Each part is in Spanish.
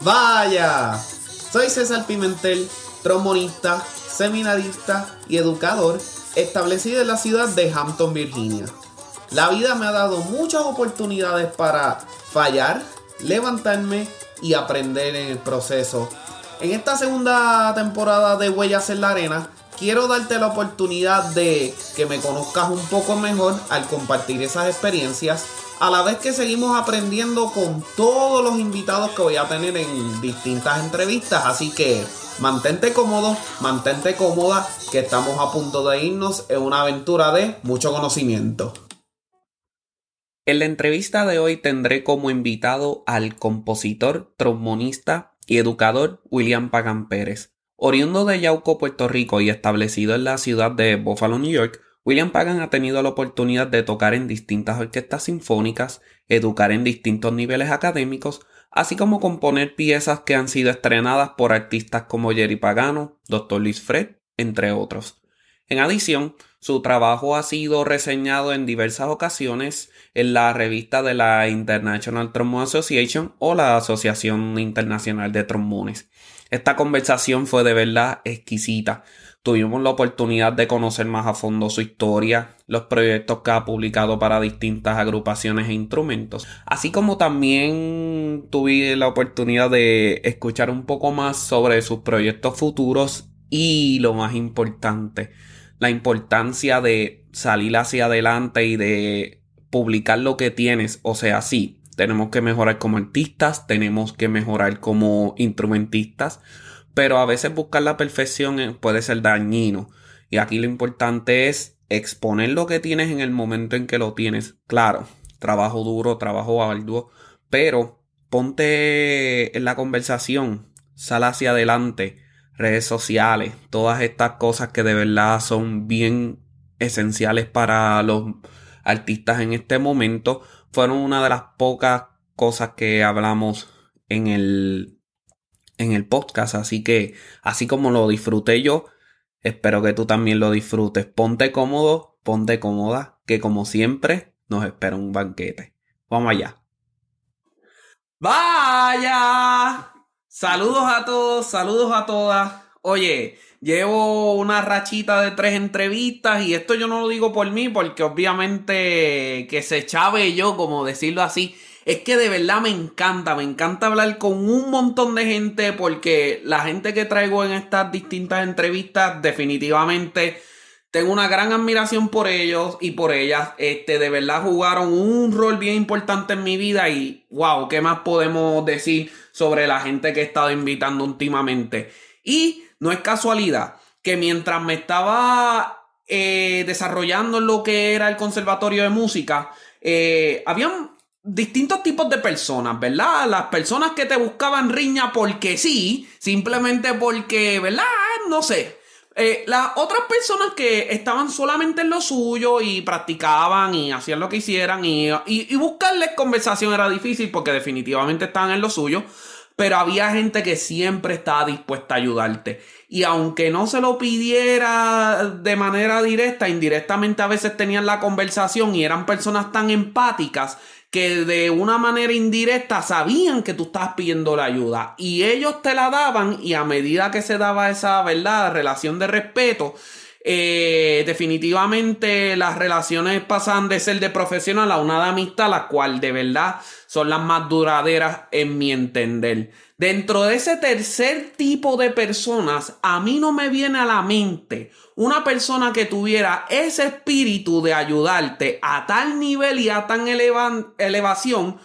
Vaya, soy César Pimentel, trombonista, seminarista y educador establecido en la ciudad de Hampton, Virginia. La vida me ha dado muchas oportunidades para fallar, levantarme y aprender en el proceso. En esta segunda temporada de Huellas en la Arena, quiero darte la oportunidad de que me conozcas un poco mejor al compartir esas experiencias, a la vez que seguimos aprendiendo con todos los invitados que voy a tener en distintas entrevistas. Así que mantente cómodo, mantente cómoda, que estamos a punto de irnos en una aventura de mucho conocimiento. En la entrevista de hoy tendré como invitado al compositor, trombonista y educador William Pagan Pérez. Oriundo de Yauco, Puerto Rico y establecido en la ciudad de Buffalo, New York, William Pagan ha tenido la oportunidad de tocar en distintas orquestas sinfónicas, educar en distintos niveles académicos, así como componer piezas que han sido estrenadas por artistas como Jerry Pagano, Dr. Luis Fred, entre otros. En adición, su trabajo ha sido reseñado en diversas ocasiones en la revista de la International Trombone Association o la Asociación Internacional de Trombones. Esta conversación fue de verdad exquisita. Tuvimos la oportunidad de conocer más a fondo su historia, los proyectos que ha publicado para distintas agrupaciones e instrumentos, así como también tuve la oportunidad de escuchar un poco más sobre sus proyectos futuros y lo más importante, la importancia de salir hacia adelante y de publicar lo que tienes. O sea, sí, tenemos que mejorar como artistas, tenemos que mejorar como instrumentistas, pero a veces buscar la perfección eh, puede ser dañino. Y aquí lo importante es exponer lo que tienes en el momento en que lo tienes. Claro, trabajo duro, trabajo arduo, pero ponte en la conversación, sal hacia adelante, redes sociales, todas estas cosas que de verdad son bien esenciales para los artistas en este momento, fueron una de las pocas cosas que hablamos en el, en el podcast. Así que, así como lo disfruté yo, espero que tú también lo disfrutes. Ponte cómodo, ponte cómoda, que como siempre nos espera un banquete. Vamos allá. ¡Vaya! Saludos a todos, saludos a todas. Oye, llevo una rachita de tres entrevistas y esto yo no lo digo por mí porque obviamente que se chave yo, como decirlo así, es que de verdad me encanta, me encanta hablar con un montón de gente porque la gente que traigo en estas distintas entrevistas definitivamente tengo una gran admiración por ellos y por ellas. Este, de verdad jugaron un rol bien importante en mi vida y wow, ¿qué más podemos decir sobre la gente que he estado invitando últimamente? Y no es casualidad que mientras me estaba eh, desarrollando lo que era el conservatorio de música, eh, habían distintos tipos de personas, ¿verdad? Las personas que te buscaban riña porque sí, simplemente porque, ¿verdad? No sé. Eh, las otras personas que estaban solamente en lo suyo y practicaban y hacían lo que hicieran y, y, buscarles conversación era difícil porque definitivamente estaban en lo suyo, pero había gente que siempre estaba dispuesta a ayudarte. Y aunque no se lo pidiera de manera directa, indirectamente a veces tenían la conversación y eran personas tan empáticas que de una manera indirecta sabían que tú estabas pidiendo la ayuda y ellos te la daban y a medida que se daba esa verdad, relación de respeto, eh, definitivamente las relaciones pasan de ser de profesional a una de amistad, la cual de verdad son las más duraderas en mi entender. Dentro de ese tercer tipo de personas, a mí no me viene a la mente una persona que tuviera ese espíritu de ayudarte a tal nivel y a tan elevación,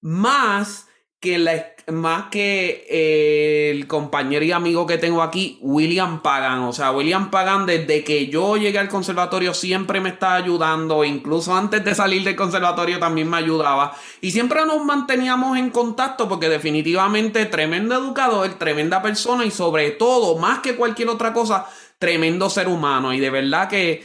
más que, la, más que eh, el compañero y amigo que tengo aquí, William Pagan. O sea, William Pagan, desde que yo llegué al conservatorio, siempre me está ayudando. Incluso antes de salir del conservatorio también me ayudaba. Y siempre nos manteníamos en contacto porque definitivamente tremendo educador, tremenda persona y sobre todo, más que cualquier otra cosa, tremendo ser humano. Y de verdad que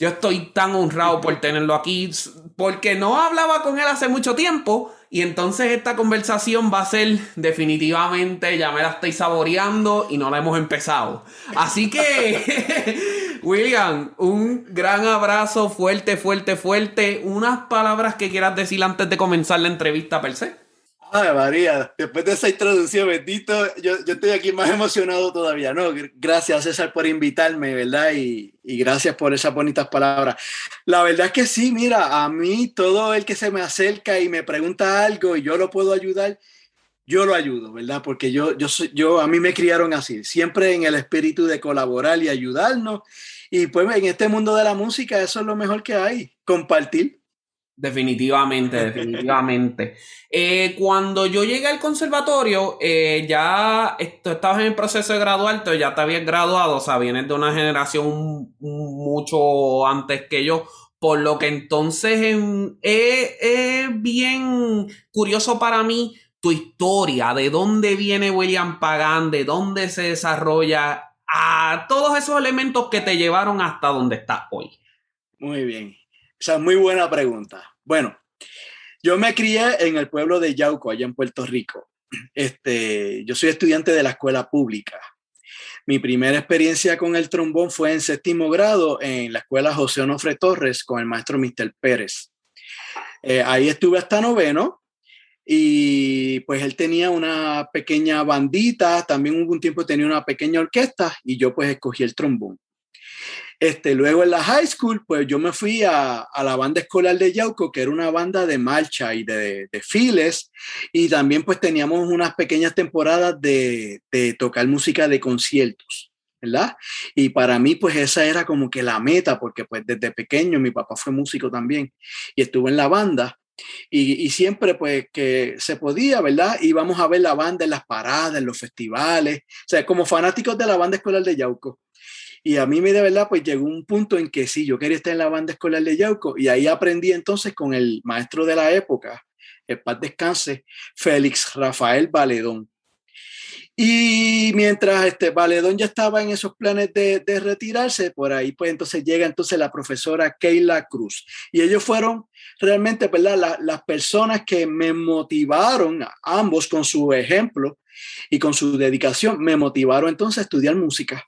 yo estoy tan honrado por tenerlo aquí porque no hablaba con él hace mucho tiempo y entonces esta conversación va a ser definitivamente, ya me la estoy saboreando y no la hemos empezado. Así que, William, un gran abrazo fuerte, fuerte, fuerte. Unas palabras que quieras decir antes de comenzar la entrevista per se. Ay, María, después de esa introducción, bendito, yo, yo estoy aquí más emocionado todavía, ¿no? Gracias, César, por invitarme, ¿verdad? Y, y, gracias por esas bonitas palabras. La verdad es que sí, mira, a mí todo el que se me acerca y me pregunta algo y yo lo puedo ayudar, yo lo ayudo, ¿verdad? Porque yo, yo, yo, a mí me criaron así, siempre en el espíritu de colaborar y ayudarnos. Y pues en este mundo de la música, eso es lo mejor que hay, compartir. Definitivamente, definitivamente. Eh, cuando yo llegué al conservatorio, eh, ya esto, estabas en el proceso de graduarte, ya te habías graduado, o sea, vienes de una generación mucho antes que yo, por lo que entonces es bien curioso para mí tu historia, de dónde viene William Pagan, de dónde se desarrolla, a todos esos elementos que te llevaron hasta donde estás hoy. Muy bien. Es muy buena pregunta. Bueno, yo me crié en el pueblo de Yauco, allá en Puerto Rico. Este, yo soy estudiante de la escuela pública. Mi primera experiencia con el trombón fue en séptimo grado en la escuela José Onofre Torres con el maestro Mr. Pérez. Eh, ahí estuve hasta noveno y pues él tenía una pequeña bandita, también hubo un tiempo tenía una pequeña orquesta y yo pues escogí el trombón. Este, luego en la high school, pues yo me fui a, a, la banda escolar de Yauco, que era una banda de marcha y de, de files, y también pues teníamos unas pequeñas temporadas de, de, tocar música de conciertos, ¿verdad? Y para mí pues esa era como que la meta, porque pues desde pequeño mi papá fue músico también y estuvo en la banda. Y, y, siempre pues que se podía, ¿verdad? Íbamos a ver la banda en las paradas, en los festivales, o sea, como fanáticos de la banda escolar de Yauco. Y a mí, de verdad, pues llegó un punto en que sí, yo quería estar en la banda escolar de Yauco y ahí aprendí entonces con el maestro de la época, el paz descanse, Félix Rafael Valedón. Y mientras este Valedón ya estaba en esos planes de, de, retirarse, por ahí pues entonces llega entonces la profesora Keila Cruz. Y ellos fueron realmente, ¿verdad? La, las personas que me motivaron, ambos con su ejemplo y con su dedicación, me motivaron entonces a estudiar música.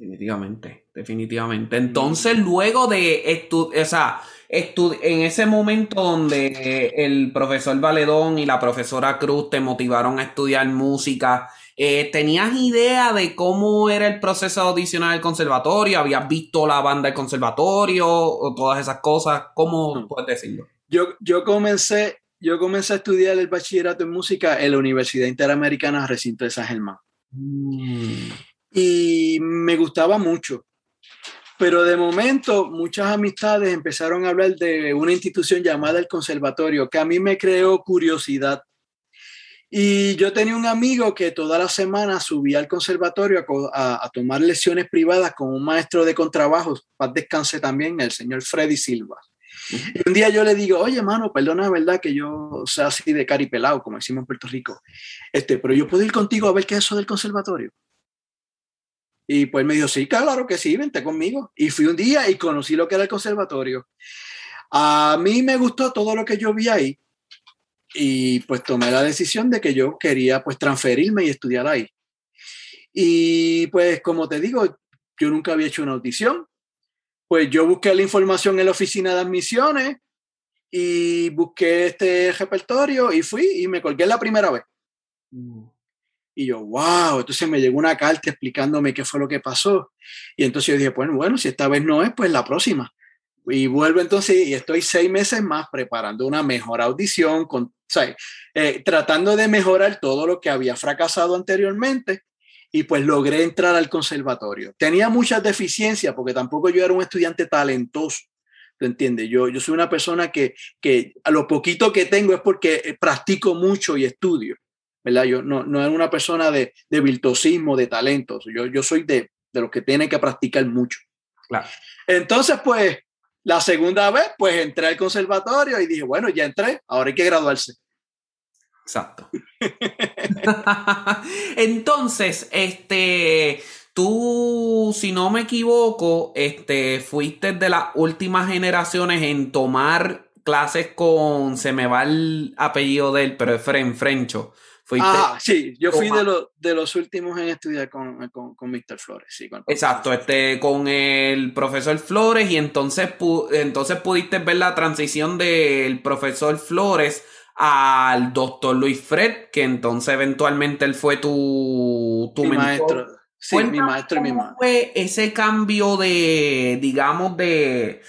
Definitivamente, definitivamente. Entonces, luego de estudiar, o sea, en ese momento donde el profesor Valedón y la profesora Cruz te motivaron a estudiar música, eh, ¿tenías idea de cómo era el proceso audicional del conservatorio? ¿Habías visto la banda del conservatorio o todas esas cosas? ¿Cómo puedes decirlo? Yo, yo, comencé, yo comencé a estudiar el bachillerato en música en la Universidad Interamericana Recinto de San Germán. Mm y me gustaba mucho. Pero de momento muchas amistades empezaron a hablar de una institución llamada el conservatorio, que a mí me creó curiosidad. Y yo tenía un amigo que toda la semana subía al conservatorio a, a, a tomar lecciones privadas con un maestro de contrabajo, paz descanse también, el señor Freddy Silva. Y un día yo le digo, oye, mano, perdona, verdad que yo sea así de caripelado, como decimos en Puerto Rico, este, pero yo puedo ir contigo a ver qué es eso del conservatorio. Y pues me dijo, sí, claro que sí, vente conmigo. Y fui un día y conocí lo que era el conservatorio. A mí me gustó todo lo que yo vi ahí y pues tomé la decisión de que yo quería pues transferirme y estudiar ahí. Y pues como te digo, yo nunca había hecho una audición. Pues yo busqué la información en la oficina de admisiones y busqué este repertorio y fui y me colgué la primera vez. Mm. Y yo, wow, entonces me llegó una carta explicándome qué fue lo que pasó. Y entonces yo dije, bueno, bueno, si esta vez no es, pues la próxima. Y vuelvo entonces y estoy seis meses más preparando una mejor audición, con, eh, tratando de mejorar todo lo que había fracasado anteriormente. Y pues logré entrar al conservatorio. Tenía muchas deficiencias porque tampoco yo era un estudiante talentoso. ¿Tú entiendes? Yo, yo soy una persona que, que a lo poquito que tengo es porque practico mucho y estudio. ¿Verdad? Yo no, no era una persona de, de virtuosismo, de talentos. Yo, yo soy de, de los que tienen que practicar mucho. Claro. Entonces, pues, la segunda vez, pues entré al conservatorio y dije, bueno, ya entré, ahora hay que graduarse. Exacto. Entonces, este, tú, si no me equivoco, este, fuiste de las últimas generaciones en tomar clases con, se me va el apellido de él, pero es Fren Frencho. Ah, sí, yo fui de, lo, de, los últimos en estudiar con, con, con Mr. Flores, sí. Con Exacto, este, con el profesor Flores y entonces, pu entonces pudiste ver la transición del profesor Flores al doctor Luis Fred, que entonces eventualmente él fue tu, tu maestro. Sí, mi maestro y mi maestro. fue ese cambio de, digamos, de...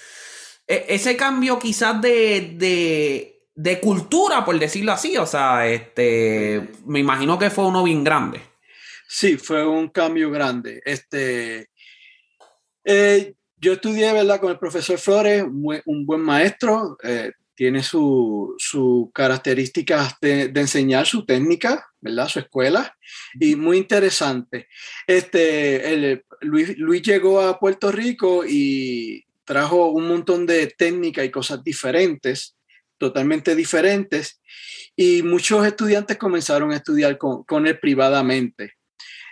E, ese cambio quizás de, de, de cultura, por decirlo así. O sea, este, me imagino que fue uno bien grande. Sí, fue un cambio grande. Este, eh, yo estudié, ¿verdad? Con el profesor Flores, un buen maestro. Eh, tiene sus su características de, enseñar, su técnica, ¿verdad? Su escuela, y muy interesante. Este, Luis, Luis, llegó a Puerto Rico y trajo un montón de técnicas y cosas diferentes, totalmente diferentes, y muchos estudiantes comenzaron a estudiar con, con él privadamente.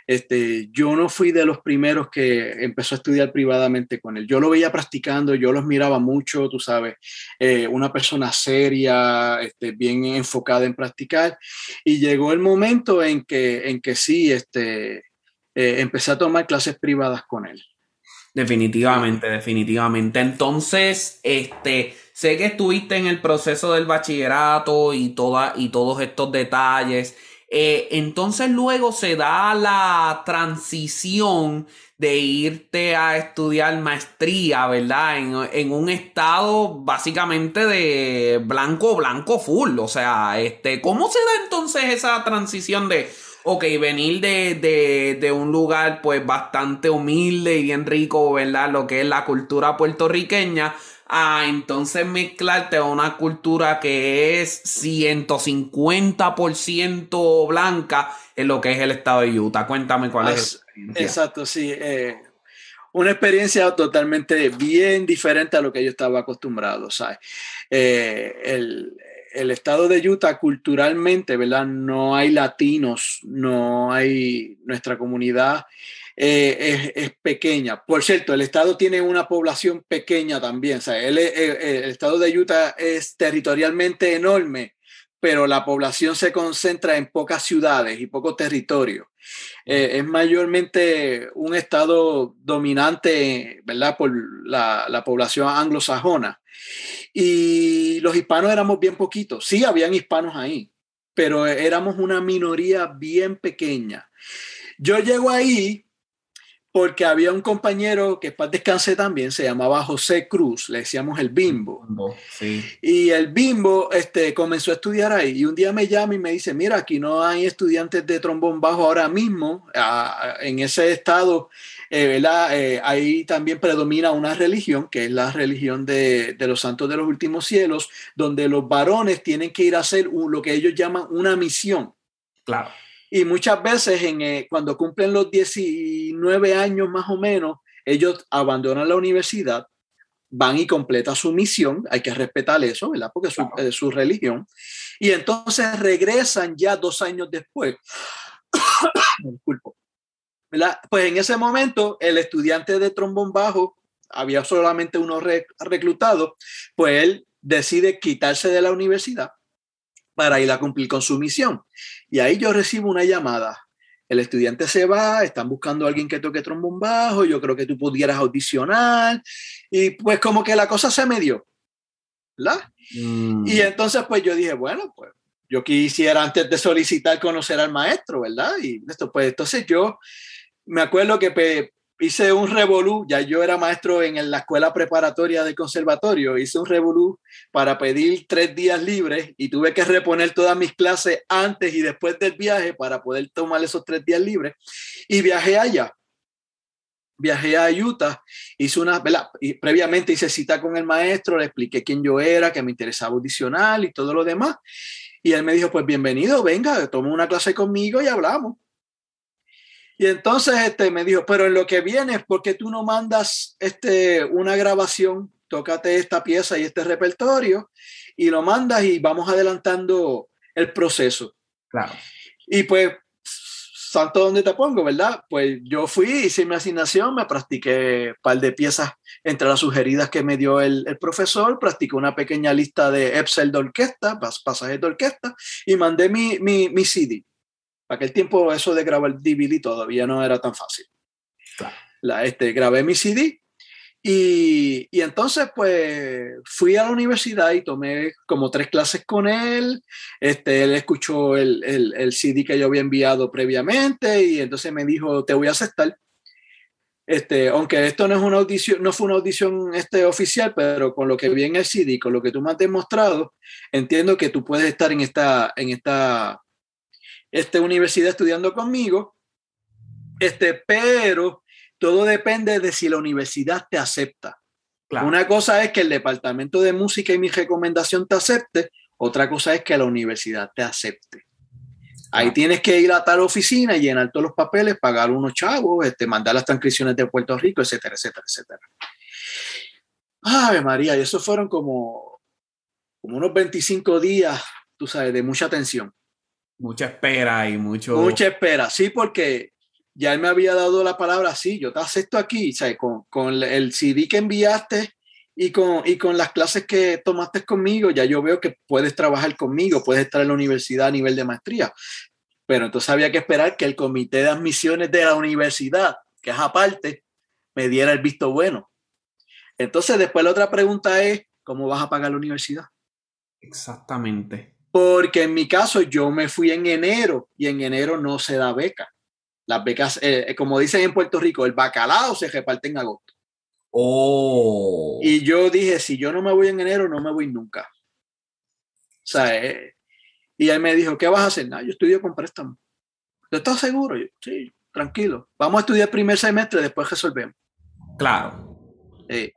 Este, yo no fui de los primeros que empezó a estudiar privadamente con él. Yo lo veía practicando, yo los miraba mucho, tú sabes, eh, una persona seria, este, bien enfocada en practicar. Y llegó el momento en que, en que sí, este, eh, empecé a tomar clases privadas con él. Definitivamente, definitivamente. Entonces, este, sé que estuviste en el proceso del bachillerato y, toda, y todos estos detalles. Eh, entonces luego se da la transición de irte a estudiar maestría, ¿verdad? En, un estado básicamente de blanco, blanco full. O sea, este, ¿cómo se da entonces esa transición de, ok, venir de, de, de un lugar pues bastante humilde y bien rico, ¿verdad? Lo que es la cultura puertorriqueña a entonces mezclarte a una cultura que es 150% blanca en lo que es el estado de Utah. Cuéntame cuál es. Exacto, sí. Eh, una experiencia totalmente bien diferente a lo que yo estaba acostumbrado. Eh, el, el, estado de Utah culturalmente, ¿verdad? No hay latinos, no hay nuestra comunidad eh, es, pequeña. Por cierto, el estado tiene una población pequeña también. O sea, el, estado de Utah es territorialmente enorme, pero la población se concentra en pocas ciudades y poco territorio. Eh, es mayormente un estado dominante, ¿verdad?, por la, la, población anglosajona. Y los hispanos éramos bien poquitos. Sí, habían hispanos ahí, pero éramos una minoría bien pequeña. Yo llego ahí porque había un compañero que para descanse también, se llamaba José Cruz, le decíamos el Bimbo. Y el Bimbo este, comenzó a estudiar ahí y un día me llama y me dice, mira, aquí no hay estudiantes de trombón bajo ahora mismo, en ese estado, eh, ¿verdad? Eh, ahí también predomina una religión, que es la religión de, de, los santos de los últimos cielos, donde los varones tienen que ir a hacer lo que ellos llaman una misión. Claro. Y muchas veces en, eh, cuando cumplen los 19 años más o menos, ellos abandonan la universidad, van y completan su misión, hay que respetar eso, ¿verdad? Porque es su, religión. Y entonces regresan ya dos años después. Disculpo. ¿verdad? Pues en ese momento el estudiante de trombón bajo, había solamente uno reclutado, pues él decide quitarse de la universidad para ir a cumplir con su misión. Y ahí yo recibo una llamada. El estudiante se va, están buscando a alguien que toque trombón bajo, yo creo que tú pudieras audicionar. Y pues como que la cosa se me dio. ¿verdad? Mm. Y entonces pues yo dije, bueno, pues yo quisiera antes de solicitar conocer al maestro, ¿verdad? Y esto, pues entonces yo me acuerdo que hice un revolú, ya yo era maestro en la escuela preparatoria del conservatorio, hice un revolú para pedir tres días libres y tuve que reponer todas mis clases antes y después del viaje para poder tomar esos tres días libres y viajé allá. Viajé a Utah, hice una, Y previamente hice cita con el maestro, le expliqué quién yo era, que me interesaba audicionar y todo lo demás. Y él me dijo, pues bienvenido, venga, toma una clase conmigo y hablamos. Y entonces este, me dijo, pero en lo que viene, ¿por qué tú no mandas este, una grabación? Tócate esta pieza y este repertorio y lo mandas y vamos adelantando el proceso. Claro. Y pues, santo donde te pongo, ¿verdad? Pues yo fui, hice mi asignación, me practiqué un par de piezas entre las sugeridas que me dio el, el profesor, practiqué una pequeña lista de Epsel de orquesta, pasajes de orquesta y mandé mi, mi, mi CD aquel tiempo eso de grabar DVD todavía no era tan fácil. Este, grabé mi CD Y, entonces, pues, fui a la universidad y tomé como tres clases con él. Este, él escuchó el CD que yo había enviado previamente y entonces me dijo, te voy a aceptar. Este, aunque esto no es una audición, no fue una audición este, oficial, pero con lo que vi en el CD, con lo que tú me has demostrado, entiendo que tú puedes estar en esta, en esta, esta universidad estudiando conmigo. Este, pero todo depende de si la universidad te acepta. Claro. Una cosa es que el departamento de música y mi recomendación te acepte, otra cosa es que la universidad te acepte. Ahí tienes que ir a tal oficina llenar todos los papeles, pagar unos chavos, este, mandar las transcripciones de Puerto Rico, etcétera, etcétera, etcétera. Ay, María, y eso fueron como, como unos 25 días, tú sabes, de mucha tensión. Mucha espera y mucho... Mucha espera, sí, porque ya él me había dado la palabra, sí, yo te acepto aquí, ¿sabes? Con, con el CD que enviaste y con, y con las clases que tomaste conmigo, ya yo veo que puedes trabajar conmigo, puedes estar en la universidad a nivel de maestría. Pero entonces había que esperar que el comité de admisiones de la universidad, que es aparte, me diera el visto bueno. Entonces después la otra pregunta es, ¿cómo vas a pagar la universidad? Exactamente. Porque en mi caso yo me fui en enero y en enero no se da beca. Las becas, eh, como dicen en Puerto Rico, el bacalao se reparte en agosto. Oh. Y yo dije, si yo no me voy en enero, no me voy nunca. O sea, eh, y él me dijo, ¿qué vas a hacer? Nah, yo estudio con préstamo. ¿Tú estás seguro? Yo, sí, tranquilo. Vamos a estudiar primer semestre, después resolvemos. Claro. Sí.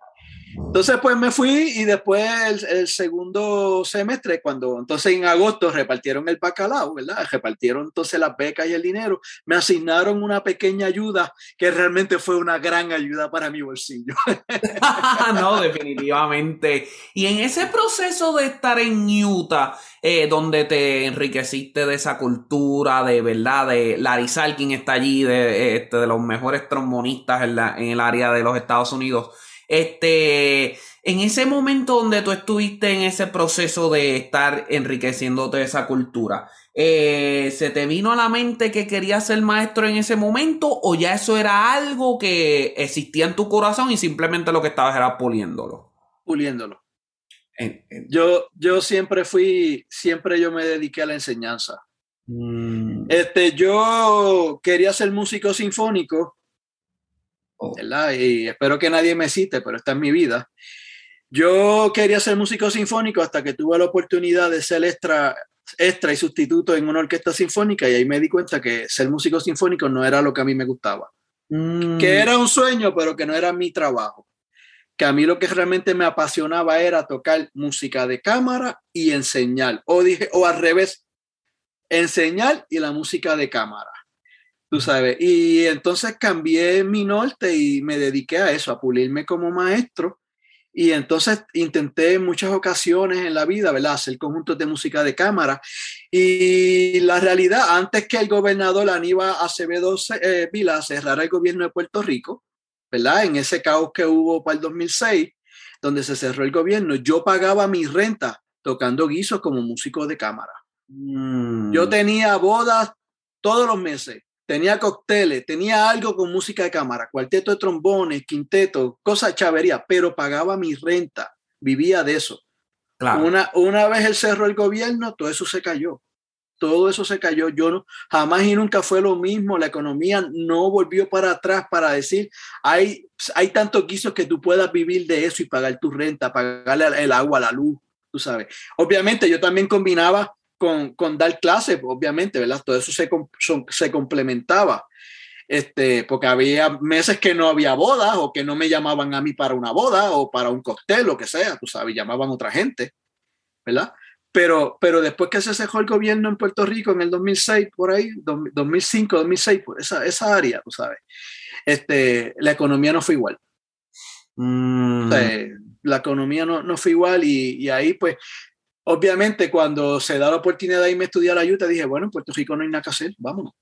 Entonces, pues me fui y después el, segundo semestre, cuando entonces en agosto repartieron el bacalao, ¿verdad? Repartieron entonces las becas y el dinero, me asignaron una pequeña ayuda que realmente fue una gran ayuda para mi bolsillo. no, definitivamente. Y en ese proceso de estar en Utah, eh, donde te enriqueciste de esa cultura, de verdad, de Larry Salkin está allí, de, este, de los mejores trombonistas en, la, en el área de los Estados Unidos. Este, en ese momento donde tú estuviste en ese proceso de estar enriqueciéndote de esa cultura, eh, ¿se te vino a la mente que querías ser maestro en ese momento o ya eso era algo que existía en tu corazón y simplemente lo que estabas era puliéndolo? Puliéndolo. En, en... Yo, yo siempre fui, siempre yo me dediqué a la enseñanza. Mm. Este, yo quería ser músico sinfónico ¿verdad? Y espero que nadie me cite, pero está en mi vida. Yo quería ser músico sinfónico hasta que tuve la oportunidad de ser extra, extra y sustituto en una orquesta sinfónica y ahí me di cuenta que ser músico sinfónico no era lo que a mí me gustaba. Mm. Que era un sueño, pero que no era mi trabajo. Que a mí lo que realmente me apasionaba era tocar música de cámara y enseñar. O dije, o al revés, enseñar y la música de cámara tú sabes. Y entonces cambié mi norte y me dediqué a eso, a pulirme como maestro. Y entonces intenté en muchas ocasiones en la vida, ¿verdad?, hacer conjuntos de música de cámara. Y la realidad, antes que el gobernador Aníbal Acevedo eh, Vila cerrara el gobierno de Puerto Rico, ¿verdad?, en ese caos que hubo para el 2006, donde se cerró el gobierno, yo pagaba mi renta tocando guisos como músico de cámara. Mm. Yo tenía bodas todos los meses tenía cócteles, tenía algo con música de cámara, cuarteto de trombones, quinteto, cosas chavería, pero pagaba mi renta, vivía de eso. Claro. Una, una vez el cerró el gobierno, todo eso se cayó. Todo eso se cayó. Yo no, jamás y nunca fue lo mismo. La economía no volvió para atrás para decir, hay, hay tantos guisos que tú puedas vivir de eso y pagar tu renta, pagarle el agua, la luz, tú sabes. Obviamente yo también combinaba con, con dar clases, obviamente, ¿verdad? Todo eso se, son, se complementaba. Este, porque había meses que no había bodas o que no me llamaban a mí para una boda o para un cóctel, lo que sea, tú sabes, llamaban a otra gente, ¿verdad? Pero, pero después que se cejó el gobierno en Puerto Rico en el 2006, por ahí, 2005, 2006, por esa, esa área, tú sabes, este, la economía no fue igual. Mm. O sea, la economía no, no fue igual y, y, ahí pues obviamente cuando se da la oportunidad de irme a estudiar a Utah, dije, bueno, en Puerto Rico no hay nada que hacer, vámonos.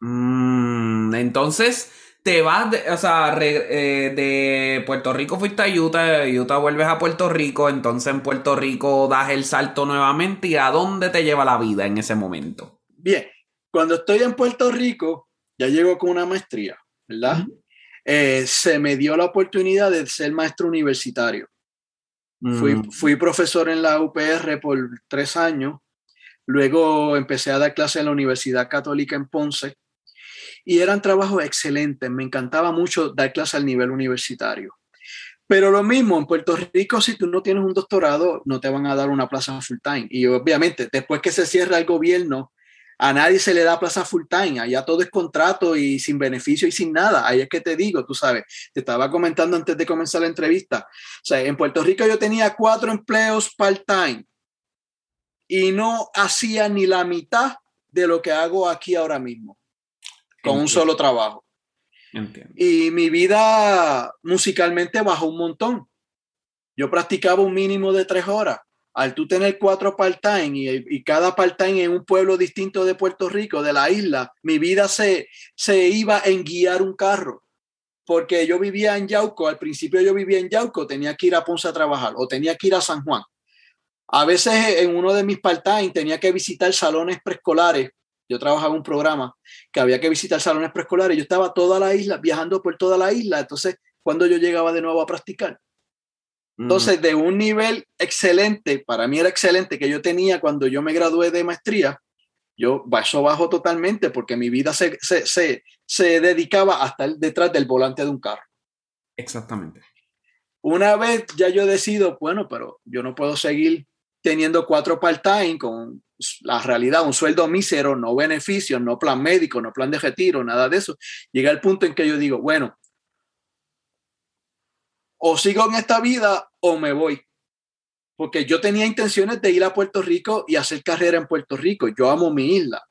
Mm, entonces, te vas, de, o sea, re, eh, de Puerto Rico fuiste a Utah, Utah vuelves a Puerto Rico, entonces en Puerto Rico das el salto nuevamente y a dónde te lleva la vida en ese momento. Bien, cuando estoy en Puerto Rico, ya llego con una maestría, ¿verdad? Uh -huh. eh, se me dio la oportunidad de ser maestro universitario. Fui, Mm. fui profesor en la UPR por tres años, luego empecé a dar clases en la Universidad Católica en Ponce y eran trabajos excelentes, me encantaba mucho dar clases al nivel universitario. Pero lo mismo, en Puerto Rico, si tú no tienes un doctorado, no te van a dar una plaza full time. Y obviamente, después que se cierra el gobierno, a nadie se le da plaza full time. Allá todo es contrato y sin beneficio y sin nada. Ahí es que te digo, tú sabes, te estaba comentando antes de comenzar la entrevista. O sea, en Puerto Rico yo tenía cuatro empleos part time y no hacía ni la mitad de lo que hago aquí ahora mismo, con un solo trabajo. Entiendo. Y mi vida musicalmente bajó un montón. Yo practicaba un mínimo de tres horas. Al tú tener cuatro part-time y, cada part-time en un pueblo distinto de Puerto Rico, de la isla, mi vida se, se iba en guiar un carro. Porque yo vivía en Yauco, al principio yo vivía en Yauco, tenía que ir a Ponce a trabajar o tenía que ir a San Juan. A veces en uno de mis part-time tenía que visitar salones preescolares. Yo trabajaba un programa que había que visitar salones preescolares. Yo estaba toda la isla, viajando por toda la isla. Entonces, cuando yo llegaba de nuevo a practicar. Mm. Entonces, de un nivel excelente, para mí era excelente, que yo tenía cuando yo me gradué de maestría, yo eso bajo totalmente porque mi vida se, se, se, se dedicaba a estar detrás del volante de un carro. Exactamente. Una vez ya yo decido, bueno, pero yo no puedo seguir teniendo cuatro part-time con la realidad, un sueldo mísero, no beneficios, no plan médico, no plan de retiro, nada de eso. Llega el punto en que yo digo, bueno, o sigo en esta vida o me voy. Porque yo tenía intenciones de ir a Puerto Rico y hacer carrera en Puerto Rico. Yo amo mi isla.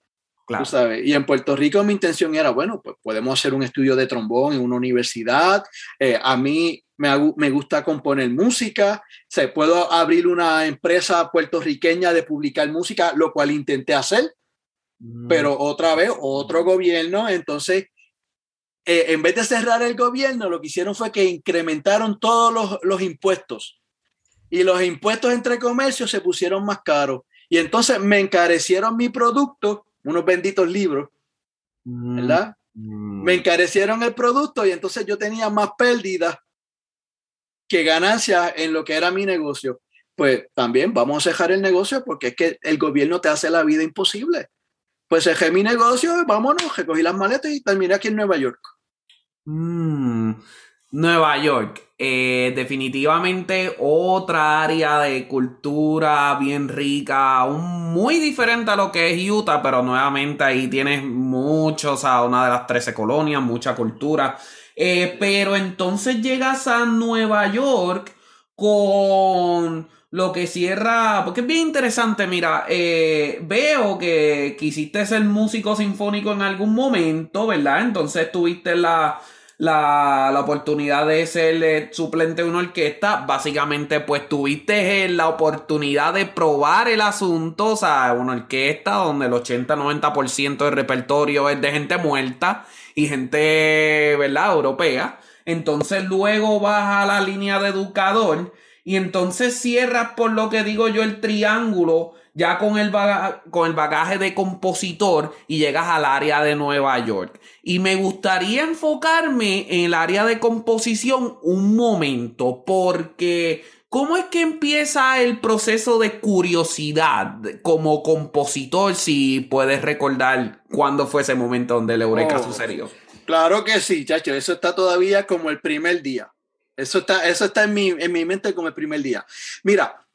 Claro. Tú sabes, y en Puerto Rico mi intención era, bueno, pues podemos hacer un estudio de trombón en una universidad. Eh, a mí me, me, gusta componer música. Se puedo abrir una empresa puertorriqueña de publicar música, lo cual intenté hacer. Mm. Pero otra vez, otro gobierno. Entonces, eh, en vez de cerrar el gobierno, lo que hicieron fue que incrementaron todos los, los impuestos. Y los impuestos entre comercios se pusieron más caros. Y entonces me encarecieron mi producto unos benditos libros, ¿verdad? Mm. Me encarecieron el producto y entonces yo tenía más pérdidas que ganancias en lo que era mi negocio. Pues también vamos a dejar el negocio porque es que el gobierno te hace la vida imposible. Pues dejé mi negocio, vámonos, recogí las maletas y terminé aquí en Nueva York. Mm, Nueva York, eh, definitivamente otra área de cultura bien rica, muy diferente a lo que es Utah, pero nuevamente ahí tienes mucho, o sea, una de las 13 colonias, mucha cultura. Eh, pero entonces llegas a Nueva York con lo que cierra, porque es bien interesante, mira, eh, veo que quisiste ser músico sinfónico en algún momento, ¿verdad? Entonces tuviste la la, la, oportunidad de ser eh, suplente de una orquesta, básicamente pues tuviste eh, la oportunidad de probar el asunto, o sea, una orquesta donde el 80-90% del repertorio es de gente muerta y gente, ¿verdad?, europea. Entonces luego vas a la línea de educador y entonces cierras por lo que digo yo el triángulo ya con el, baga con el bagaje de compositor y llegas al área de Nueva York. Y me gustaría enfocarme en el área de composición un momento, porque ¿cómo es que empieza el proceso de curiosidad como compositor? Si puedes recordar cuándo fue ese momento donde el Eureka oh, sucedió. Claro que sí, chacho, eso está todavía como el primer día. Eso está, eso está en, mi, en mi mente como el primer día. Mira,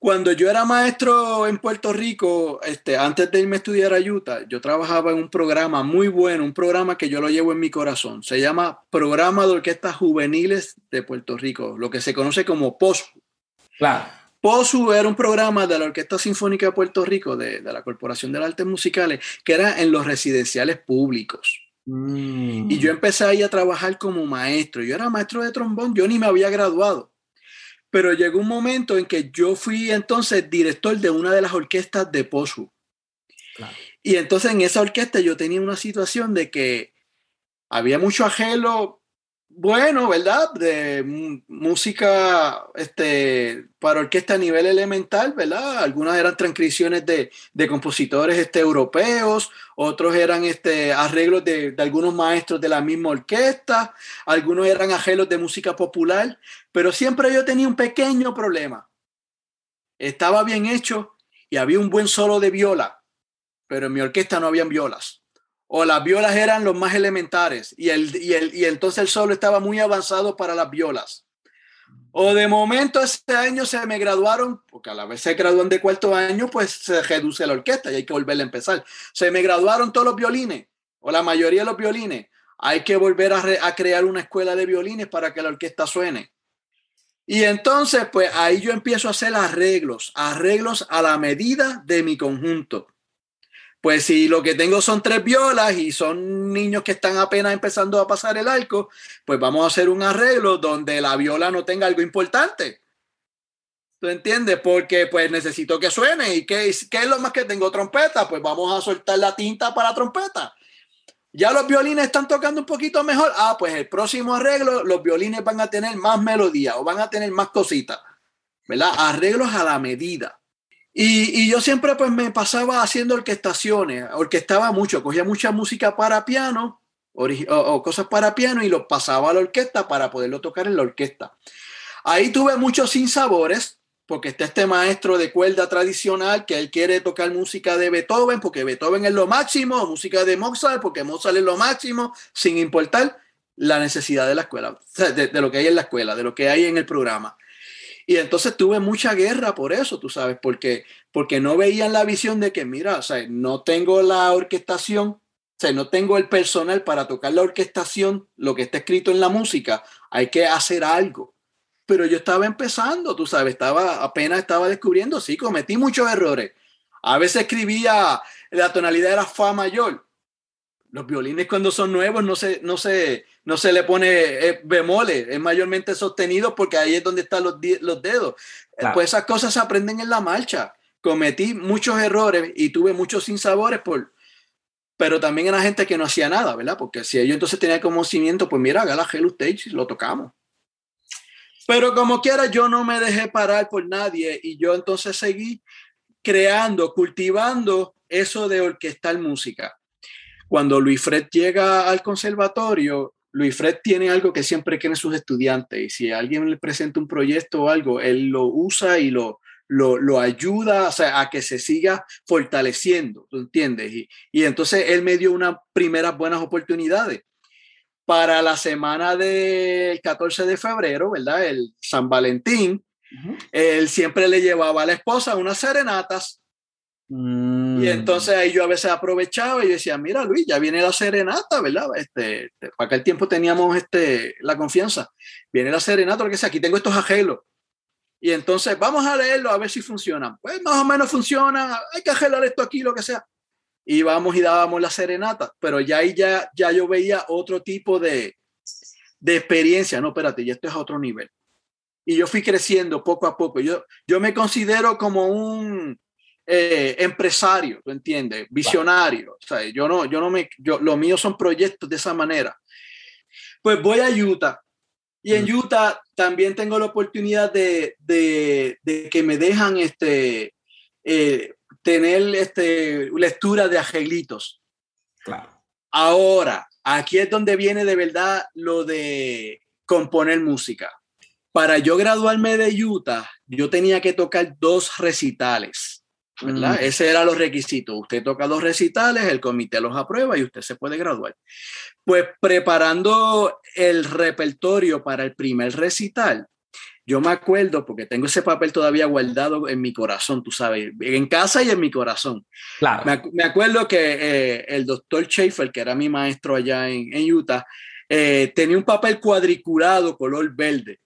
cuando yo era maestro en Puerto Rico, este, antes de irme a estudiar a Utah, yo trabajaba en un programa muy bueno, un programa que yo lo llevo en mi corazón. Se llama Programa de Orquestas Juveniles de Puerto Rico, lo que se conoce como POSU. Claro. POSU era un programa de la Orquesta Sinfónica de Puerto Rico, de, de la Corporación de las Artes Musicales, que era en los residenciales públicos. Mm. Y yo empecé ahí a trabajar como maestro. Yo era maestro de trombón, yo ni me había graduado. Pero llegó un momento en que yo fui entonces director de una de las orquestas de POSU. Claro. Y entonces en esa orquesta yo tenía una situación de que había mucho ajelo bueno, ¿verdad? De música este, para orquesta a nivel elemental, ¿verdad? Algunas eran transcripciones de, de compositores este, europeos, otros eran este, arreglos de, de, algunos maestros de la misma orquesta, algunos eran arreglos de música popular, pero siempre yo tenía un pequeño problema. Estaba bien hecho y había un buen solo de viola, pero en mi orquesta no habían violas o las violas eran los más elementares y, el, y, el, y entonces el solo estaba muy avanzado para las violas. O de momento este año se me graduaron, porque a la vez se gradúan de cuarto año, pues se reduce la orquesta y hay que volver a empezar. Se me graduaron todos los violines, o la mayoría de los violines. Hay que volver a, a crear una escuela de violines para que la orquesta suene. Y entonces, pues ahí yo empiezo a hacer arreglos, arreglos a la medida de mi conjunto. Pues si lo que tengo son tres violas y son niños que están apenas empezando a pasar el arco, pues vamos a hacer un arreglo donde la viola no tenga algo importante. ¿Tú entiendes? Porque pues necesito que suene. ¿Y qué, qué es lo más que tengo? Trompeta. Pues vamos a soltar la tinta para trompeta. Ya los violines están tocando un poquito mejor. Ah, pues el próximo arreglo, los violines van a tener más melodía o van a tener más cositas. ¿Verdad? Arreglos a la medida. Y, yo siempre pues me pasaba haciendo orquestaciones, orquestaba mucho, cogía mucha música para piano o, cosas para piano y lo pasaba a la orquesta para poderlo tocar en la orquesta. Ahí tuve muchos sinsabores, porque está este maestro de cuerda tradicional que él quiere tocar música de Beethoven, porque Beethoven es lo máximo, música de Mozart, porque Mozart es lo máximo, sin importar la necesidad de la escuela, de lo que hay en la escuela, de lo que hay en el programa. Y entonces tuve mucha guerra por eso, tú sabes, porque, porque no veían la visión de que, mira, o sea, no tengo la orquestación, o sea, no tengo el personal para tocar la orquestación, lo que está escrito en la música, hay que hacer algo. Pero yo estaba empezando, tú sabes, estaba, apenas estaba descubriendo, sí, cometí muchos errores. A veces escribía, la tonalidad era fa mayor. Los violines cuando son nuevos no se, no se, no se le pone eh, bemoles, es mayormente sostenido porque ahí es donde están los, los dedos. Pues esas cosas se aprenden en la marcha. Cometí muchos errores y tuve muchos sinsabores por, pero también era gente que no hacía nada, ¿verdad? Porque si ellos entonces tenían conocimiento, pues mira, haga la Hello Stage, lo tocamos. Pero como quiera, yo no me dejé parar por nadie y yo entonces seguí creando, cultivando eso de orquestar música. Cuando Luis Fred llega al conservatorio, Luis Fred tiene algo que siempre quieren sus estudiantes y si alguien le presenta un proyecto o algo, él lo usa y lo, lo, ayuda o sea, a que se siga fortaleciendo, ¿tú entiendes? Y, y entonces él me dio unas primeras buenas oportunidades. Para la semana del 14 de febrero, ¿verdad? El San Valentín, él siempre le llevaba a la esposa unas serenatas y mm. entonces ahí yo a veces aprovechaba y decía, mira Luis, ya viene la serenata, ¿verdad? Este, este, para aquel tiempo teníamos este, la confianza. Viene la serenata, lo que sea, aquí tengo estos agelos. Y entonces vamos a leerlo a ver si funciona. Pues más o menos funciona, hay que agelar esto aquí, lo que sea. Y vamos y dábamos la serenata, pero ya ahí ya, ya yo veía otro tipo de, de experiencia. No, espérate, ya esto es a otro nivel. Y yo fui creciendo poco a poco. Yo, yo me considero como un, eh, empresario, ¿tú entiendes? Visionario. O sea, yo no, yo no me, yo, lo mío son proyectos de esa manera. Pues voy a Utah. Y en Utah también tengo la oportunidad de, de, de que me dejan este, eh, tener este, lectura de angelitos. Claro. Ahora, aquí es donde viene de verdad lo de componer música. Para yo graduarme de Utah, yo tenía que tocar dos recitales. ¿verdad? Mm. Ese era los requisitos. Usted toca dos recitales, el comité los aprueba y usted se puede graduar. Pues preparando el repertorio para el primer recital, yo me acuerdo, porque tengo ese papel todavía guardado en mi corazón, tú sabes, en casa y en mi corazón. Claro. Me, acuerdo que eh, el doctor Schaefer, que era mi maestro allá en, Utah, eh, tenía un papel cuadriculado color verde.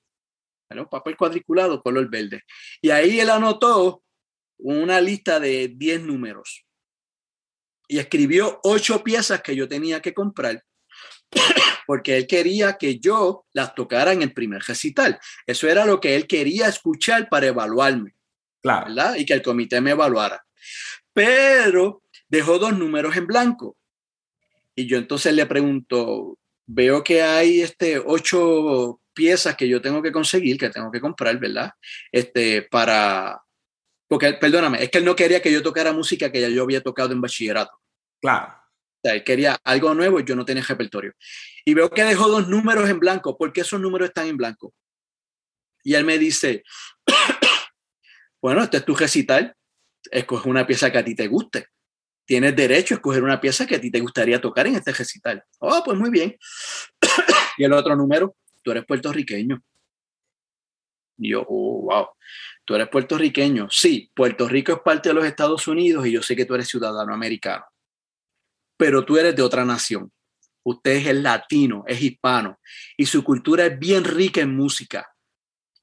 Un papel cuadriculado color verde. Y ahí él anotó una lista de 10 números y escribió ocho piezas que yo tenía que comprar porque él quería que yo las tocara en el primer recital. Eso era lo que él quería escuchar para evaluarme. Claro. ¿verdad? Y que el comité me evaluara. Pero dejó dos números en blanco. Y yo entonces le pregunto, veo que hay este, ocho piezas que yo tengo que conseguir, que tengo que comprar, ¿verdad? Este, para, porque, perdóname, es que él no quería que yo tocara música que ya yo había tocado en bachillerato. Claro. Él quería algo nuevo y yo no tenía repertorio. Y veo que dejó dos números en blanco. ¿Por qué esos números están en blanco? Y él me dice, bueno, este es tu recital, escoge una pieza que a ti te guste. Tienes derecho a escoger una pieza que a ti te gustaría tocar en este recital. Oh, pues muy bien. y el otro número, tú eres puertorriqueño. Y yo, oh, wow, tú eres puertorriqueño. Sí, Puerto Rico es parte de los Estados Unidos y yo sé que tú eres ciudadano americano, pero tú eres de otra nación. Usted es el latino, es hispano y su cultura es bien rica en música.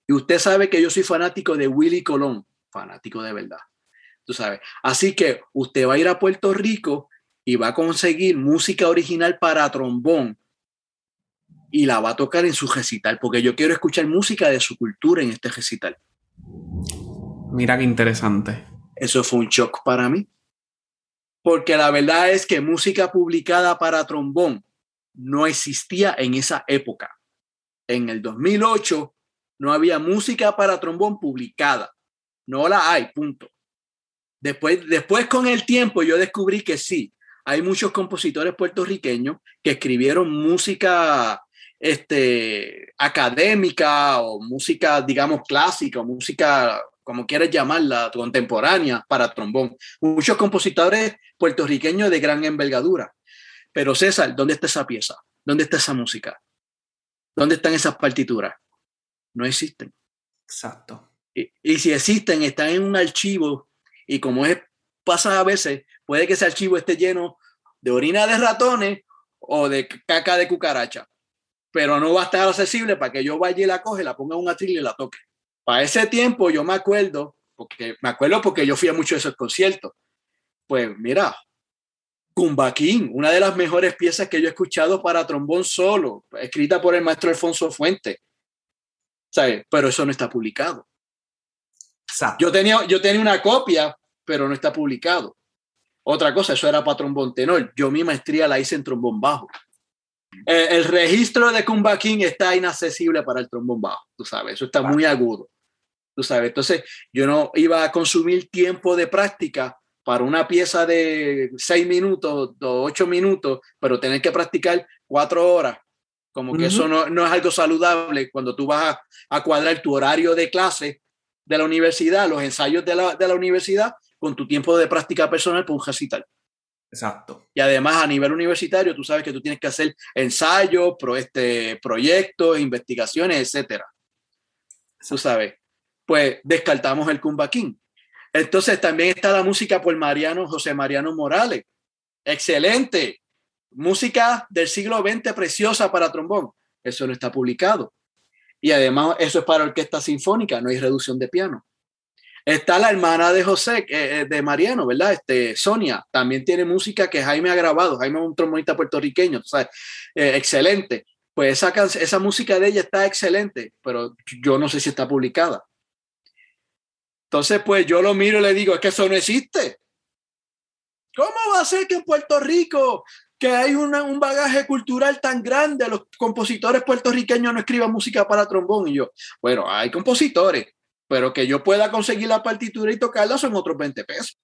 Y usted sabe que yo soy fanático de Willy Colón, fanático de verdad. Tú sabes. Así que usted va a ir a Puerto Rico y va a conseguir música original para trombón y la va a tocar en su recital, porque yo quiero escuchar música de su cultura en este recital. Mira qué interesante. Eso fue un shock para mí, porque la verdad es que música publicada para trombón no existía en esa época. En el 2008 no había música para trombón publicada. No la hay, punto. Después, después con el tiempo yo descubrí que sí, hay muchos compositores puertorriqueños que escribieron música este, académica o música, digamos, clásica o música, como quieras llamarla, contemporánea para trombón. Muchos compositores puertorriqueños de gran envergadura. Pero César, ¿dónde está esa pieza? ¿Dónde está esa música? ¿Dónde están esas partituras? No existen. Exacto. Y, y si existen, están en un archivo y como es, pasa a veces, puede que ese archivo esté lleno de orina de ratones o de caca de cucaracha pero no va a estar accesible para que yo vaya y la coge, la ponga en un atril y la toque. Para ese tiempo yo me acuerdo, porque me acuerdo porque yo fui a muchos de esos conciertos. Pues mira, Cumbaquín, una de las mejores piezas que yo he escuchado para trombón solo, escrita por el maestro Alfonso Fuente. ¿Sabes? Pero eso no está publicado. Yo tenía, yo tenía una copia, pero no está publicado. Otra cosa, eso era para trombón tenor. Yo mi maestría la hice en trombón bajo. Eh, el registro de King está inaccesible para el trombón bajo, tú sabes, eso está muy agudo, tú sabes. Entonces, yo no iba a consumir tiempo de práctica para una pieza de seis minutos o ocho minutos, pero tener que practicar cuatro horas, como que eso no, no, es algo saludable cuando tú vas a, cuadrar tu horario de clase de la universidad, los ensayos de la, de la universidad, con tu tiempo de práctica personal por un recital. Exacto. Y además a nivel universitario, tú sabes que tú tienes que hacer ensayos, pro, este, proyectos, investigaciones, etcétera. Tú sabes. Pues descartamos el cumbaquín. Entonces también está la música por Mariano José Mariano Morales. Excelente. Música del siglo XX preciosa para trombón. Eso no está publicado. Y además eso es para orquesta sinfónica, no hay reducción de piano. Está la hermana de José, eh, de Mariano, ¿verdad? Este, Sonia, también tiene música que Jaime ha grabado. Jaime es un trombonista puertorriqueño, ¿sabes? Eh, excelente. Pues esa, esa música de ella está excelente, pero yo no sé si está publicada. Entonces, pues yo lo miro y le digo, es que eso no existe. ¿Cómo va a ser que en Puerto Rico, que hay un bagaje cultural tan grande, los compositores puertorriqueños no escriban música para trombón? Y yo, bueno, hay compositores, pero que yo pueda conseguir la partitura y tocarla son otros 20 pesos.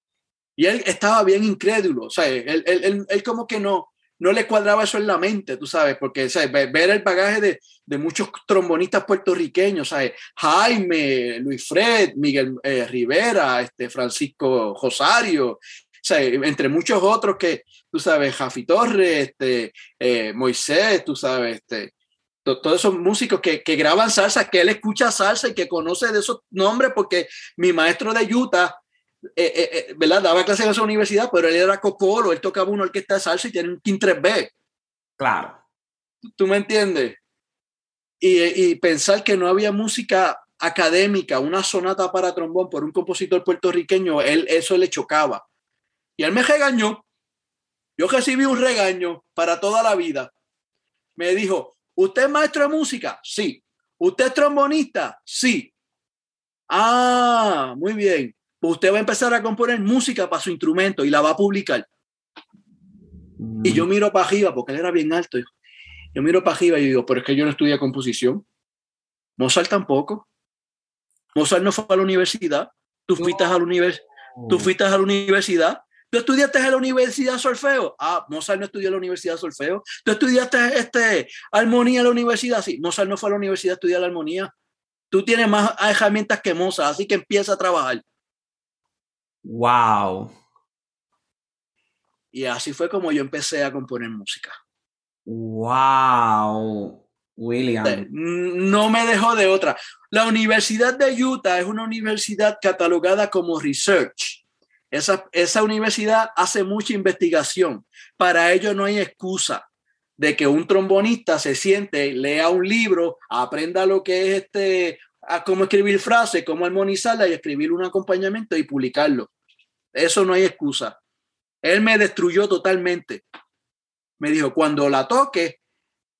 Y él estaba bien incrédulo, o sea, él, él, él, como que no, no le cuadraba eso en la mente, tú sabes, porque ver el bagaje de, de, muchos trombonistas puertorriqueños, ¿sabes? Jaime, Luis Fred, Miguel eh, Rivera, este, Francisco Rosario, ¿sabes? entre muchos otros que, tú sabes, Jafi Torres, este, eh, Moisés, tú sabes, este, todos esos músicos que, que, graban salsa, que él escucha salsa y que conoce de esos nombres, porque mi maestro de Utah, eh, eh, eh, ¿verdad? Daba clases en esa universidad, pero él era cocolo, él tocaba una orquesta de salsa y tiene un King 3B. Claro. ¿Tú me entiendes? Y, y, pensar que no había música académica, una sonata para trombón por un compositor puertorriqueño, él eso le chocaba. Y él me regañó. Yo recibí un regaño para toda la vida. Me dijo, ¿Usted es maestro de música? Sí. ¿Usted es trombonista? Sí. Ah, muy bien. Pues usted va a empezar a componer música para su instrumento y la va a publicar. Y yo miro para arriba porque él era bien alto. Yo miro para arriba y digo, pero es que yo no estudié composición. Mozart tampoco. Mozart no fue a la universidad. Tú fuiste a la universidad. Tú fuiste a la universidad. ¿Tú estudiaste en la universidad solfeo? Ah, Mozart no estudió en la universidad solfeo. ¿Tú estudiaste este, armonía en la universidad? Sí, Mozart no fue a la universidad a estudiar la armonía. Tú tienes más herramientas que Mozart, así que empieza a trabajar. Wow. Y así fue como yo empecé a componer música. Wow. William. No me dejó de otra. La Universidad de Utah es una universidad catalogada como research. Esa, esa universidad hace mucha investigación. Para ello no hay excusa de que un trombonista se siente, lea un libro, aprenda lo que es este, a cómo escribir frases, cómo armonizarla y escribir un acompañamiento y publicarlo. Eso no hay excusa. Él me destruyó totalmente. Me dijo, cuando la toque,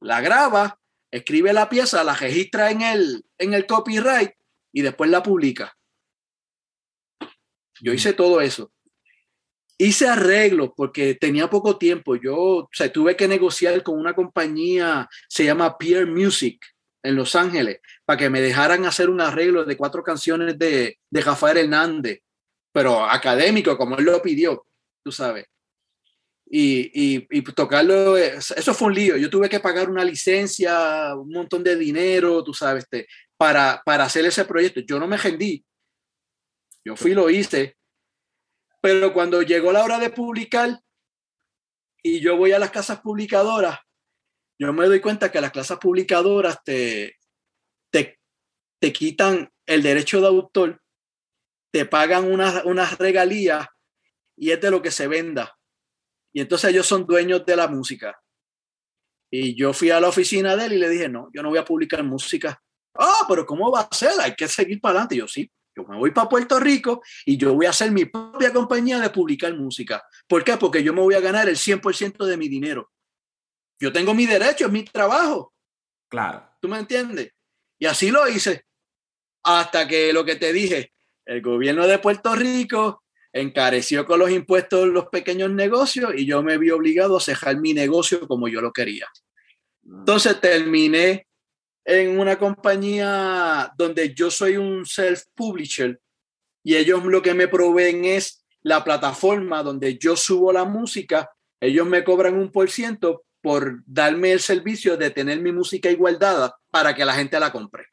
la graba, escribe la pieza, la registra en el, en el copyright y después la publica. Yo hice todo eso. Hice arreglos porque tenía poco tiempo. Yo tuve que negociar con una compañía, se llama Peer Music, en Los Ángeles, para que me dejaran hacer un arreglo de cuatro canciones de, de Rafael Hernández, pero académico, como él lo pidió, tú sabes. Y, y, tocarlo, eso fue un lío. Yo tuve que pagar una licencia, un montón de dinero, tú sabes, este, para, para hacer ese proyecto. Yo no me rendí. Yo fui y lo hice. Pero cuando llegó la hora de publicar y yo voy a las casas publicadoras, yo me doy cuenta que las casas publicadoras te, te, te quitan el derecho de autor, te pagan unas, unas regalías y es de lo que se venda. Y entonces ellos son dueños de la música. Y yo fui a la oficina de él y le dije, no, yo no voy a publicar música. Ah, pero ¿cómo va a ser? Hay que seguir para adelante. yo sí, yo me voy para Puerto Rico y yo voy a hacer mi propia compañía de publicar música. ¿Por qué? Porque yo me voy a ganar el 100% de mi dinero. Yo tengo mi derecho, es mi trabajo. Claro. ¿Tú me entiendes? Y así lo hice. Hasta que lo que te dije, el gobierno de Puerto Rico encareció con los impuestos los pequeños negocios y yo me vi obligado a cejar mi negocio como yo lo quería. Mm. Entonces terminé en una compañía donde yo soy un self-publisher y ellos lo que me proveen es la plataforma donde yo subo la música, ellos me cobran un por ciento por darme el servicio de tener mi música igualdada para que la gente la compre.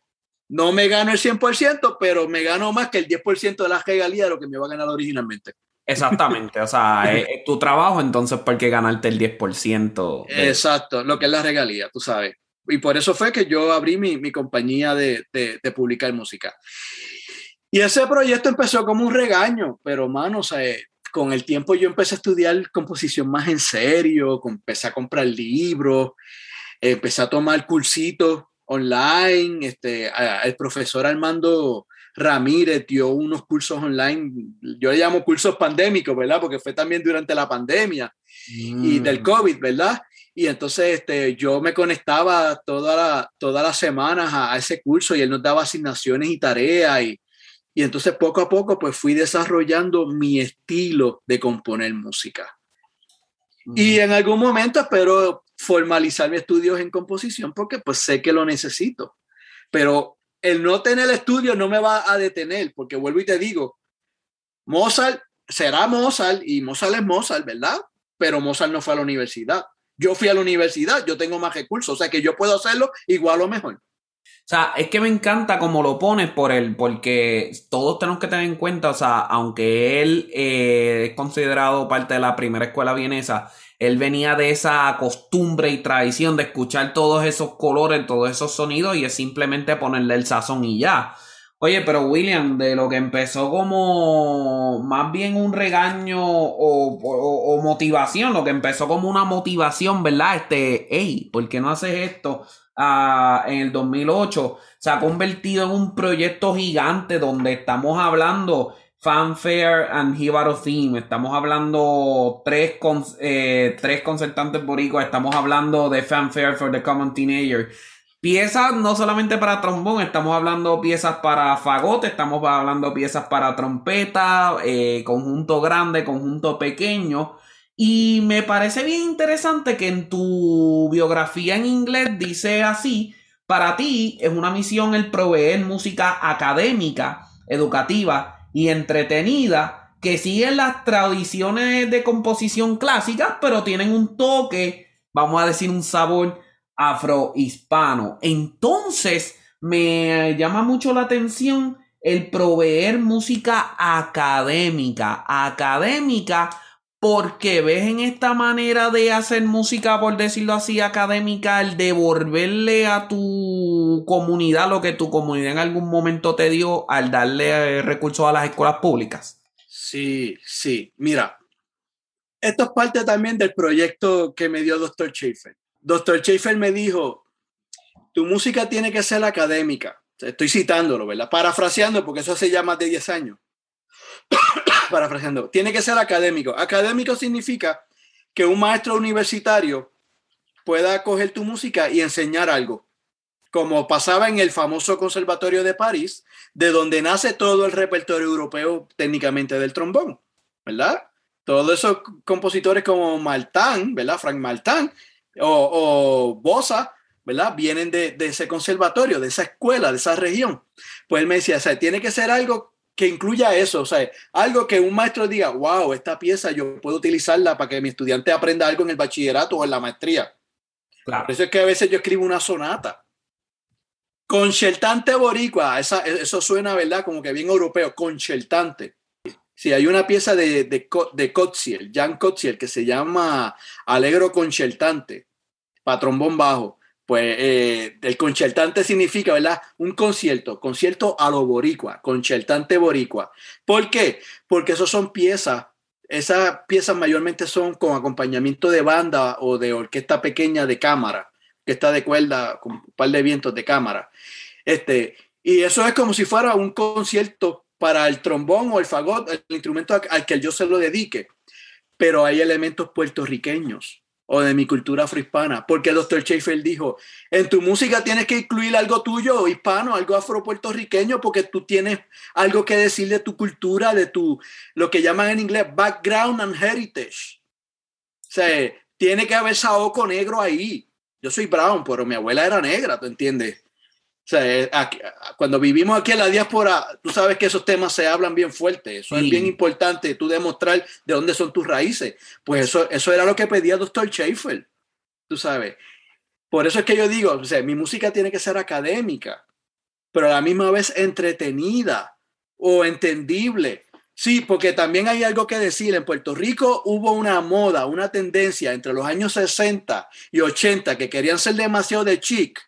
No me gano el 100%, pero me gano más que el 10% de la regalía de lo que me va a ganar originalmente. Exactamente, o sea, es, tu trabajo, entonces, ¿por qué ganarte el 10%? Exacto, lo que es la regalía, tú sabes. Y por eso fue que yo abrí mi, mi compañía de, de, de, publicar música. Y ese proyecto empezó como un regaño, pero, mano, o sea, con el tiempo yo empecé a estudiar composición más en serio, empecé a comprar libros, empecé a tomar cursitos online, este, el profesor Armando Ramírez dio unos cursos online, yo le llamo cursos pandémicos, ¿verdad? Porque fue también durante la pandemia y del mm. COVID, ¿verdad? Y entonces este, yo me conectaba toda la, todas las semanas a, ese curso y él nos daba asignaciones y tareas y, y entonces poco a poco pues fui desarrollando mi estilo de componer música. Y mm. en algún momento espero formalizar mis estudios en composición porque pues sé que lo necesito. Pero el no tener estudio no me va a detener porque vuelvo y te digo, Mozart será Mozart y Mozart es Mozart, ¿verdad? Pero Mozart no fue a la universidad. Yo fui a la universidad, yo tengo más recursos, o sea que yo puedo hacerlo igual o mejor. O sea, es que me encanta como lo pones por él, porque todos tenemos que tener en cuenta, o sea, aunque él eh, es considerado parte de la primera escuela vienesa, él venía de esa costumbre y tradición de escuchar todos esos colores, todos esos sonidos y es simplemente ponerle el sazón y ya. Oye, pero William, de lo que empezó como más bien un regaño o, motivación, lo que empezó como una motivación, ¿verdad? Este, hey, ¿por qué no haces esto? Ah, en el 2008 se ha convertido en un proyecto gigante donde estamos hablando Fanfare and Hibaro Theme. Estamos hablando tres, con, eh, tres concertantes boricuas. Estamos hablando de Fanfare for the Common Teenager. Piezas no solamente para trombón, estamos hablando piezas para fagote, estamos hablando piezas para trompeta, eh, conjunto grande, conjunto pequeño. Y me parece bien interesante que en tu biografía en inglés dice así, para ti es una misión el proveer música académica, educativa y entretenida que siguen las tradiciones de composición clásicas, pero tienen un toque, vamos a decir, un sabor afrohispano. Entonces, me llama mucho la atención el proveer música académica, académica, porque ves en esta manera de hacer música, por decirlo así, académica, el devolverle a tu comunidad lo que tu comunidad en algún momento te dio al darle eh, recursos a las escuelas públicas. Sí, sí. Mira, esto es parte también del proyecto que me dio Dr. Schaefer. Dr. Schaefer me dijo, tu música tiene que ser académica. Estoy citándolo, ¿verdad? Parafraseando, porque eso hace ya más de 10 años. Parafraseando. Tiene que ser académico. Académico significa que un maestro universitario pueda coger tu música y enseñar algo. Como pasaba en el famoso Conservatorio de París, de donde nace todo el repertorio europeo técnicamente del trombón, ¿verdad? Todos esos compositores como Maltán, ¿verdad? Frank Maltán o, o Bossa, ¿verdad? Vienen de, ese conservatorio, de esa escuela, de esa región. Pues él me decía, o sea, tiene que ser algo que incluya eso, o sea, algo que un maestro diga, wow, esta pieza yo puedo utilizarla para que mi estudiante aprenda algo en el bachillerato o en la maestría. Claro. Por eso es que a veces yo escribo una sonata. Concertante boricua, esa, eso suena, ¿verdad? Como que bien europeo, concertante. Sí, hay una pieza de, de, de Kotziel, Jan Kotziel, que se llama Alegro Concertante, para trombón bajo pues eh, el concertante significa, ¿verdad? Un concierto, concierto a lo boricua, concertante boricua. ¿Por qué? Porque esos son piezas, esas piezas mayormente son con acompañamiento de banda o de orquesta pequeña de cámara, que está de cuerda con un par de vientos de cámara. Este, y eso es como si fuera un concierto para el trombón o el fagot, el instrumento al que yo se lo dedique. Pero hay elementos puertorriqueños o de mi cultura afrohispana, porque el doctor Schaefer dijo, en tu música tienes que incluir algo tuyo, hispano, algo afro-puertorriqueño, porque tú tienes algo que decir de tu cultura, de tu, lo que llaman en inglés, background and heritage. O sea, tiene que haber saoco negro ahí. Yo soy brown, pero mi abuela era negra, ¿tú entiendes? O sea, eh, cuando vivimos aquí en la diáspora, tú sabes que esos temas se hablan bien fuerte. Eso es bien importante, tú demostrar de dónde son tus raíces. Pues eso, eso era lo que pedía el doctor Schaefer. Tú sabes. Por eso es que yo digo, o sea, mi música tiene que ser académica, pero a la misma vez entretenida o entendible. Sí, porque también hay algo que decir. En Puerto Rico hubo una moda, una tendencia entre los años 60 y 80 que querían ser demasiado de chic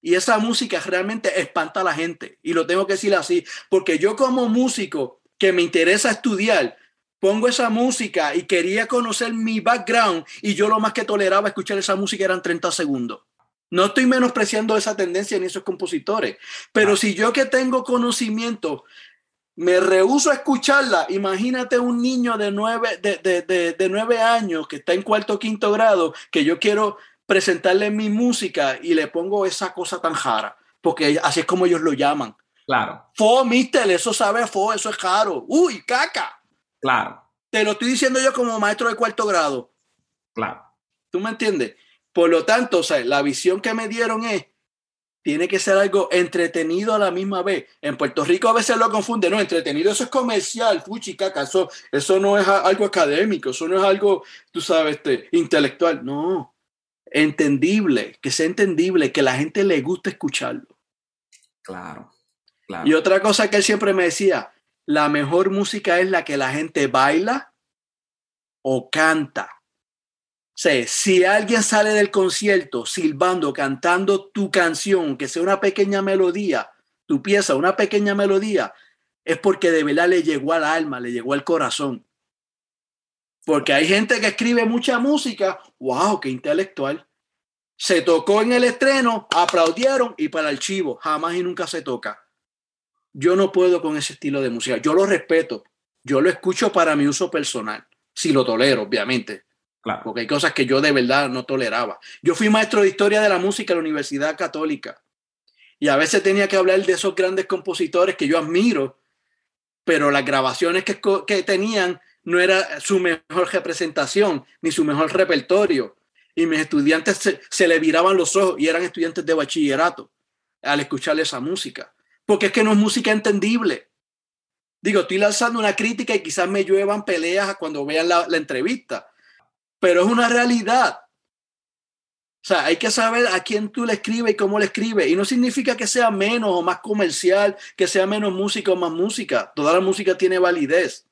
y esa música realmente espanta a la gente. Y lo tengo que decir así, porque yo como músico que me interesa estudiar, pongo esa música y quería conocer mi background y yo lo más que toleraba escuchar esa música eran 30 segundos. No estoy menospreciando esa tendencia ni esos compositores, pero si yo que tengo conocimiento me rehuso a escucharla, imagínate un niño de nueve, de, de, de nueve años que está en cuarto o quinto grado, que yo quiero presentarle mi música y le pongo esa cosa tan jara, porque así es como ellos lo llaman. Claro. Fo, mister, eso sabe fo, eso es jaro. Uy, caca. Claro. Te lo estoy diciendo yo como maestro de cuarto grado. Claro. ¿Tú me entiendes? Por lo tanto, o sea, la visión que me dieron es, tiene que ser algo entretenido a la misma vez. En Puerto Rico a veces lo confunde, no, entretenido, eso es comercial, fuchi, caca, eso, eso no es algo académico, eso no es algo, tú sabes, este, intelectual. No, entendible, que sea entendible, que la gente le guste escucharlo. Claro, Y otra cosa que él siempre me decía, la mejor música es la que la gente baila o canta. O sea, si alguien sale del concierto silbando, cantando tu canción, que sea una pequeña melodía, tu pieza, una pequeña melodía, es porque de verdad le llegó al alma, le llegó al corazón. Porque hay gente que escribe mucha música, wow, qué intelectual. Se tocó en el estreno, aplaudieron y para el archivo, jamás y nunca se toca. Yo no puedo con ese estilo de música. Yo lo respeto, yo lo escucho para mi uso personal, si lo tolero, obviamente. Claro. Porque hay cosas que yo de verdad no toleraba. Yo fui maestro de historia de la música en la Universidad Católica y a veces tenía que hablar de esos grandes compositores que yo admiro, pero las grabaciones que, que tenían no era su mejor representación ni su mejor repertorio. Y mis estudiantes se, le viraban los ojos y eran estudiantes de bachillerato al escuchar esa música. Porque es que no es música entendible. Digo, estoy lanzando una crítica y quizás me lluevan peleas cuando vean la, la entrevista, pero es una realidad. O sea, hay que saber a quién tú le escribes y cómo le escribes. Y no significa que sea menos o más comercial, que sea menos música o más música. Toda la música tiene validez.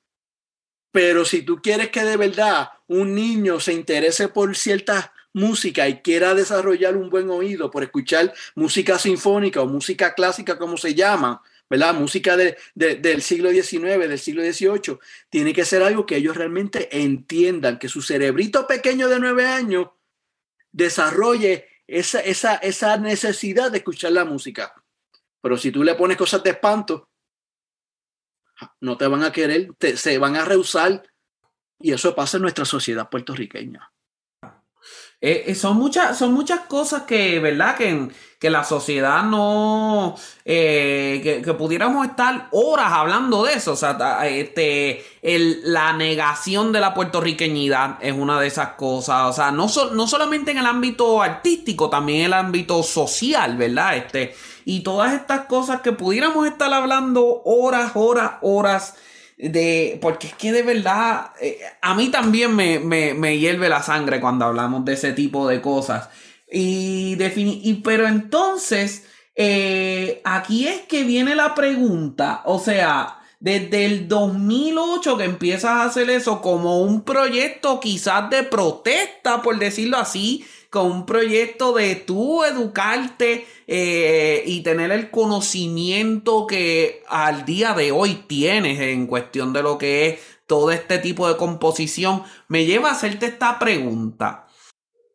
Pero si tú quieres que de verdad un niño se interese por cierta música y quiera desarrollar un buen oído por escuchar música sinfónica o música clásica, como se llama, ¿verdad? Música de, del siglo XIX, del siglo XVIII, tiene que ser algo que ellos realmente entiendan, que su cerebrito pequeño de nueve años desarrolle esa, esa, esa necesidad de escuchar la música. Pero si tú le pones cosas de espanto, no te van a querer, se van a rehusar. Y eso pasa en nuestra sociedad puertorriqueña. Eh, eh, son, muchas, son muchas cosas que, ¿verdad? Que, que la sociedad no. Eh, que, pudiéramos estar horas hablando de eso. O sea, este, el, la negación de la puertorriqueñidad es una de esas cosas. O sea, no, no solamente en el ámbito artístico, también en el ámbito social, ¿verdad? Este, y todas estas cosas que pudiéramos estar hablando horas, horas, horas de, porque es que de verdad, eh, a mí también me, me, me, hierve la sangre cuando hablamos de ese tipo de cosas. Y, y pero entonces, eh, aquí es que viene la pregunta, o sea, desde el 2008 que empiezas a hacer eso como un proyecto quizás de protesta, por decirlo así, con un proyecto de tú educarte eh, y tener el conocimiento que al día de hoy tienes en cuestión de lo que es todo este tipo de composición, me lleva a hacerte esta pregunta.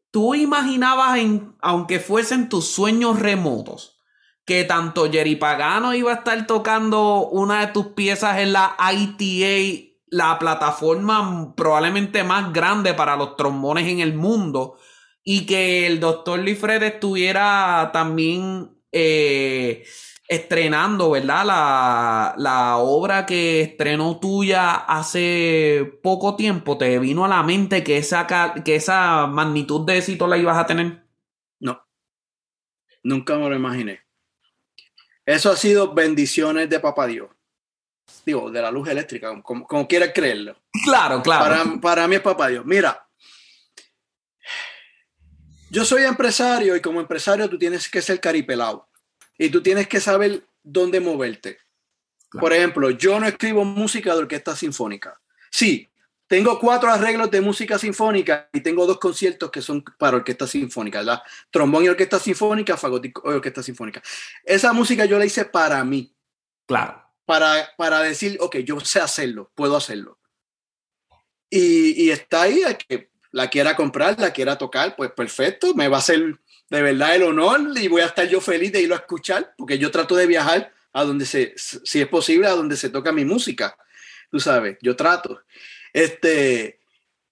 ¿Tú imaginabas, en, aunque fuesen tus sueños remotos, que tanto Jerry Pagano iba a estar tocando una de tus piezas en la ITA, la plataforma probablemente más grande para los trombones en el mundo, y que el doctor Lifred estuviera también eh, estrenando, ¿verdad? La, la, obra que estrenó tuya hace poco tiempo, ¿te vino a la mente que esa, que esa magnitud de éxito la ibas a tener? No, nunca me lo imaginé. Eso ha sido bendiciones de Papá Dios. Digo, de la luz eléctrica, como, como quieras creerlo. Claro, claro. Para, para mí es Papá Dios. Mira, yo soy empresario y como empresario tú tienes que ser caripelado y tú tienes que saber dónde moverte. Por ejemplo, yo no escribo música de orquesta sinfónica. Sí, tengo cuatro arreglos de música sinfónica y tengo dos conciertos que son para orquesta sinfónica, ¿verdad? Trombón y orquesta sinfónica, fagot y orquesta sinfónica. Esa música yo la hice para mí. Claro. Para, para decir, ok, yo sé hacerlo, puedo hacerlo. Y, y está ahí, hay que la quiera comprar, la quiera tocar, pues perfecto, me va a ser de verdad el honor y voy a estar yo feliz de irlo a escuchar, porque yo trato de viajar a donde se, si es posible, a donde se toca mi música. Tú sabes, yo trato. Este,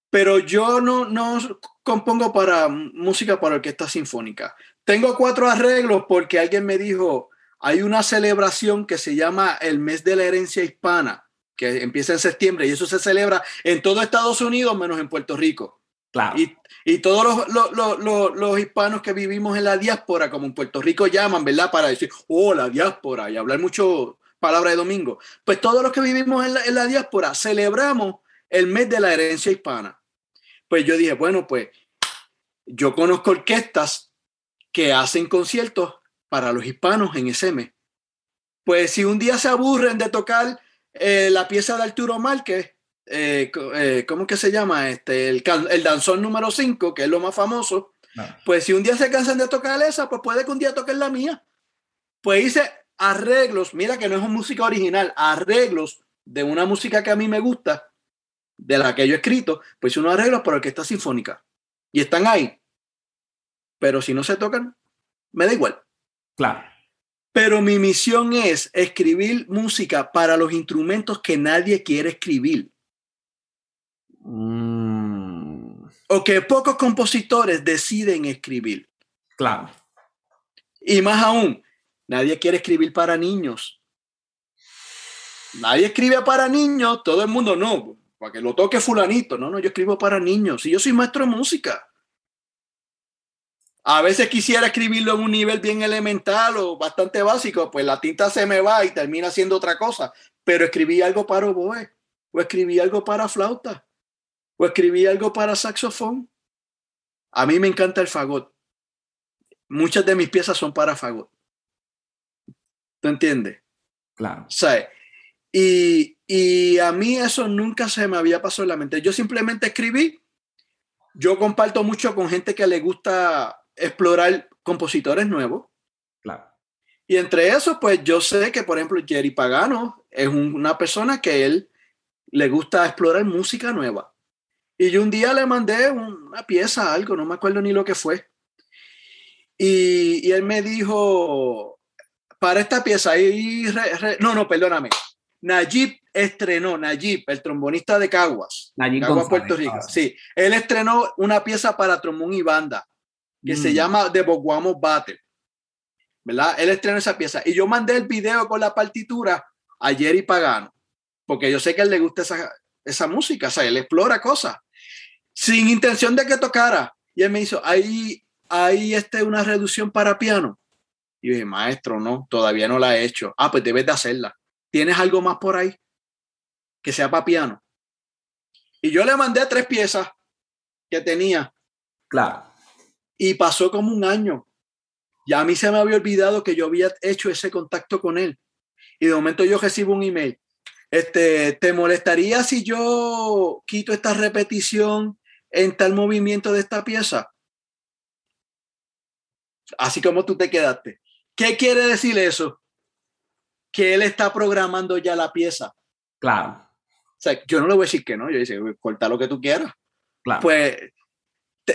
pero yo no, no compongo para música para orquesta sinfónica. Tengo cuatro arreglos porque alguien me dijo, hay una celebración que se llama el mes de la herencia hispana, que empieza en septiembre y eso se celebra en todo Estados Unidos menos en Puerto Rico. Y, todos los, hispanos que vivimos en la diáspora, como en Puerto Rico llaman, ¿verdad? Para decir, oh, la diáspora, y hablar mucho palabra de domingo. Pues todos los que vivimos en la, en la diáspora celebramos el mes de la herencia hispana. Pues yo dije, bueno, pues yo conozco orquestas que hacen conciertos para los hispanos en ese mes. Pues si un día se aburren de tocar eh, la pieza de Arturo Márquez, eh, eh, ¿cómo que se llama? Este, el, el danzón número 5, que es lo más famoso. Ah. Pues si un día se cansan de tocar esa, pues puede que un día toquen la mía. Pues hice arreglos, mira que no es una música original, arreglos de una música que a mí me gusta, de la que yo he escrito, pues unos arreglos para orquesta sinfónica. Y están ahí. Pero si no se tocan, me da igual. Claro. Pero mi misión es escribir música para los instrumentos que nadie quiere escribir. Mm. O que pocos compositores deciden escribir. Claro. Y más aún, nadie quiere escribir para niños. Nadie escribe para niños, todo el mundo no. para que lo toque fulanito. No, no, yo escribo para niños. Y yo soy maestro de música. A veces quisiera escribirlo en un nivel bien elemental o bastante básico, pues la tinta se me va y termina siendo otra cosa. Pero escribí algo para oboe, o escribí algo para flauta, o escribí algo para saxofón. A mí me encanta el fagot. Muchas de mis piezas son para fagot. ¿Tú entiendes? Claro. Sea, y, y a mí eso nunca se me había pasado en la mente. Yo simplemente escribí. Yo comparto mucho con gente que le gusta explorar compositores nuevos. Claro. Y entre eso, pues yo sé que, por ejemplo, Jerry Pagano es una persona que él le gusta explorar música nueva. Y yo un día le mandé una pieza, algo, no me acuerdo ni lo que fue. Y, y él me dijo, para esta pieza, y no, no, perdóname. Najib estrenó, Najib, el trombonista de Caguas, Najib Caguas, González, Puerto Rico. ah, Sí, él estrenó una pieza para trombón y banda que se Mm. llama The Boguamo Battle. ¿Verdad? Él estrenó esa pieza. Y yo mandé el video con la partitura a Jerry Pagano, porque yo sé que a él le gusta esa, esa música, o sea, él explora cosas, sin intención de que tocara. Y él me hizo, ahí, ahí este, una reducción para piano. Y yo dije, maestro, no, todavía no la he hecho. Ah, pues debes de hacerla. ¿Tienes algo más por ahí que sea para piano? Y yo le mandé tres piezas que tenía Claro. y pasó como un año. Ya a mí se me había olvidado que yo había hecho ese contacto con él. Y de momento yo recibo un email. Este, ¿te molestaría si yo quito esta repetición en tal movimiento de esta pieza? Así como tú te quedaste. ¿Qué quiere decir eso? Que él está programando ya la pieza. Claro. O sea, yo no le voy a decir que no. Yo dice, corta lo que tú quieras. Claro. Pues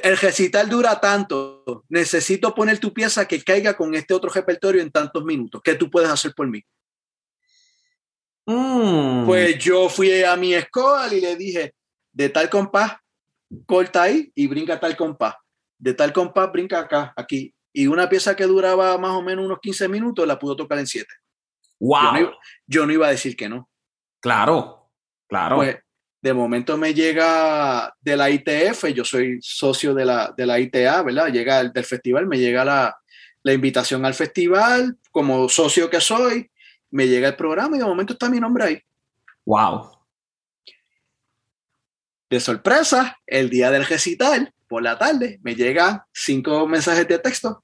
el recital dura tanto. Necesito poner tu pieza que caiga con este otro repertorio en tantos minutos. ¿Qué tú puedes hacer por mí? Mm. Pues yo fui a mi escola y le dije, de tal compás, corta ahí y brinca tal compás. De tal compás, brinca acá, aquí. Y una pieza que duraba más o menos unos 15 minutos la pudo tocar en 7. wow. Yo, no iba, yo no iba a decir que no. Claro. Claro. Pues de momento me llega de la ITF, yo soy socio de la, de la ITA, ¿verdad? Llega el, del festival, me llega la, la invitación al festival, como socio que soy, me llega el programa y de momento está mi nombre ahí. wow. De sorpresa, el día del recital, por la tarde, me llegan cinco mensajes de texto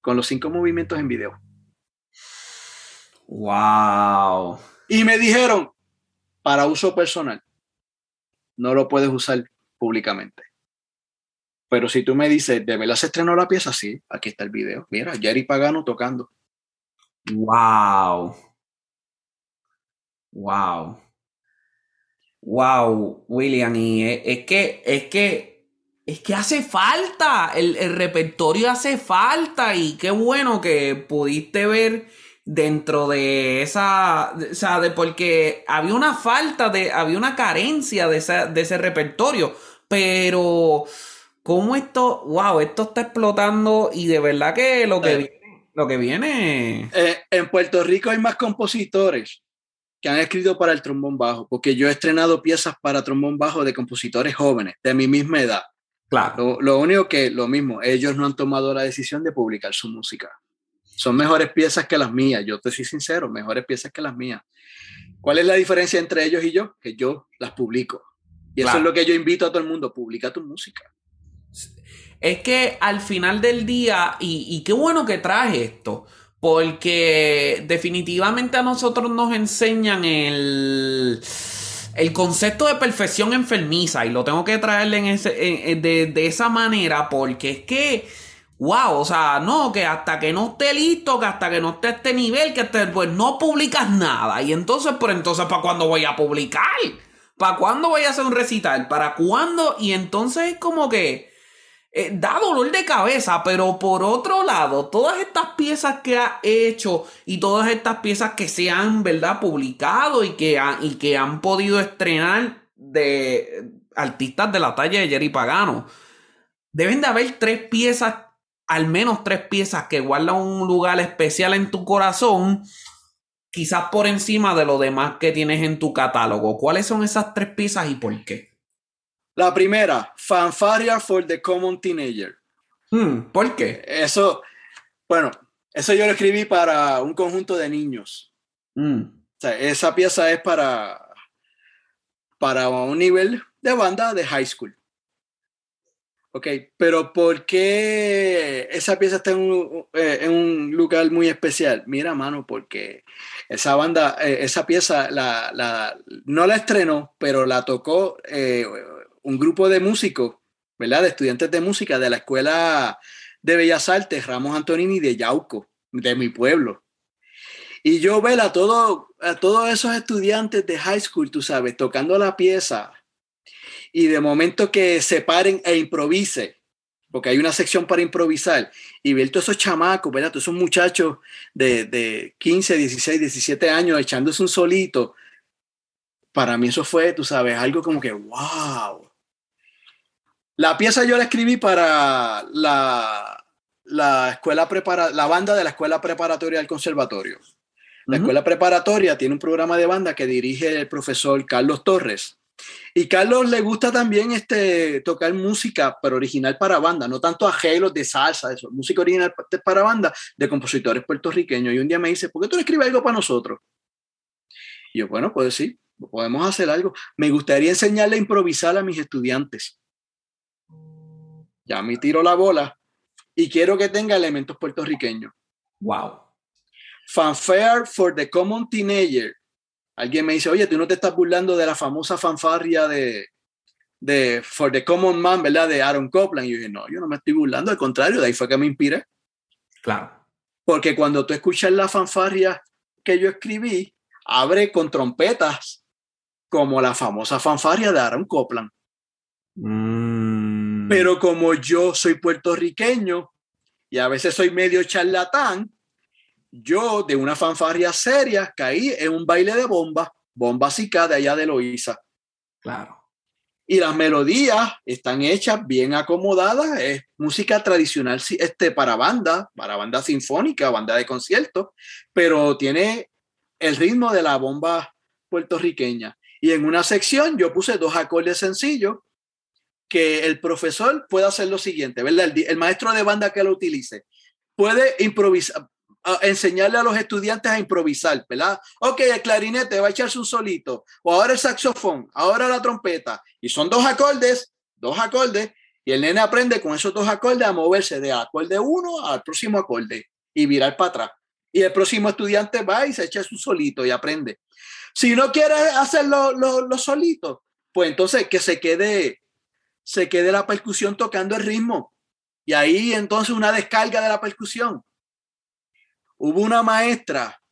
con los cinco movimientos en video. Wow. Y me dijeron, para uso personal, no lo puedes usar públicamente. Pero si tú me dices, ¿de verdad se estrenó la pieza? Sí, aquí está el video. Mira, Jerry Pagano tocando. Wow. Wow. Wow, William. Y es, es que, es que, es que hace falta. El, el repertorio hace falta. Y qué bueno que pudiste ver dentro de esa. O sea, de porque había una falta de. Había una carencia de, esa, de ese repertorio. Pero. ¿Cómo esto? Wow, esto está explotando. Y de verdad que lo que Eh. viene. Lo que viene. Eh, en Puerto Rico hay más compositores que han escrito para el trombón bajo, porque yo he estrenado piezas para trombón bajo de compositores jóvenes, de mi misma edad. Claro. Lo, lo único que, lo mismo, ellos no han tomado la decisión de publicar su música. Son mejores piezas que las mías, yo te soy sincero, mejores piezas que las mías. ¿Cuál es la diferencia entre ellos y yo? Que yo las publico. Y eso es lo que yo invito a todo el mundo, publica tu música. Es que al final del día, y, y qué bueno que traje esto, porque definitivamente a nosotros nos enseñan el, el concepto de perfección enfermiza, y lo tengo que traerle en ese, de, de esa manera, porque es que, wow, o sea, no, que hasta que no esté listo, que hasta que no esté este nivel, que esté, pues no publicas nada, y entonces, pero entonces, ¿para cuándo voy a publicar? ¿Para cuándo voy a hacer un recital? ¿Para cuándo? Y entonces es como que eh, da dolor de cabeza, pero por otro lado, todas estas piezas que ha hecho y todas estas piezas que se han, ¿verdad?, publicado y que, y que han podido estrenar de artistas de la talla de Jerry Pagano, deben de haber tres piezas, al menos tres piezas que guardan un lugar especial en tu corazón quizás por encima de lo demás que tienes en tu catálogo. ¿Cuáles son esas tres piezas y por qué? La primera, Fanfaria for the Common Teenager. Hmm, ¿Por qué? Eso, bueno, eso yo lo escribí para un conjunto de niños. Hmm. O sea, esa pieza es para, para un nivel de banda de high school. Ok, pero ¿por qué esa pieza está en un, eh, en un lugar muy especial? Mira, mano, porque esa banda, eh, esa pieza la, la, no la estrenó, pero la tocó eh, un grupo de músicos, ¿verdad? De estudiantes de música de la Escuela de Bellas Artes Ramos Antonini de Yauco, de mi pueblo. Y yo ver a, todo, a todos esos estudiantes de high school, tú sabes, tocando la pieza y de momento que se paren e improvise, porque hay una sección para improvisar, y ver todos esos chamacos, ¿verdad? Todos esos muchachos de, de 15, 16, 17 años echándose un solito, para mí eso fue, tú sabes, algo como que, wow. La pieza yo la escribí para la, la escuela prepara, la banda de la escuela preparatoria del conservatorio. La escuela preparatoria tiene un programa de banda que dirige el profesor Carlos Torres. Y Carlos le gusta también este, tocar música, pero original para banda, no tanto arreglos de salsa, eso, música original para banda de compositores puertorriqueños. Y un día me dice, ¿por qué tú no escribes algo para nosotros? Y yo, bueno, pues sí, podemos hacer algo. Me gustaría enseñarle a improvisar a mis estudiantes. Ya me tiro la bola y quiero que tenga elementos puertorriqueños. Wow. Fanfare for the Common Teenager Alguien me dice, oye, tú no te estás burlando de la famosa fanfarria de, de For the Common Man, ¿verdad? De Aaron Copland. Y yo dije, no, yo no me estoy burlando, al contrario, de ahí fue que me inspiré. Claro. Porque cuando tú escuchas la fanfarria que yo escribí, abre con trompetas, como la famosa fanfarria de Aaron Copland. Mm. Pero como yo soy puertorriqueño y a veces soy medio charlatán, yo de una fanfarria seria caí en un baile de bomba, bomba de allá de Loíza. Claro. Y las melodías están hechas bien acomodadas, es música tradicional este, para banda, para banda sinfónica, banda de concierto, pero tiene el ritmo de la bomba puertorriqueña. Y en una sección yo puse dos acordes sencillos que el profesor puede hacer lo siguiente, ¿verdad? El, maestro de banda que lo utilice puede improvisar, enseñarle a los estudiantes a improvisar, ¿verdad? Ok, el clarinete va a echarse un solito, o ahora el saxofón, ahora la trompeta, y son dos acordes, dos acordes, y el nene aprende con esos dos acordes a moverse de acorde uno al próximo acorde y virar para atrás. Y el próximo estudiante va y se echa su solito y aprende. Si no quiere hacerlo lo, solito, pues entonces que se quede, se quede la percusión tocando el ritmo. Y ahí entonces una descarga de la percusión Hubo una maestra,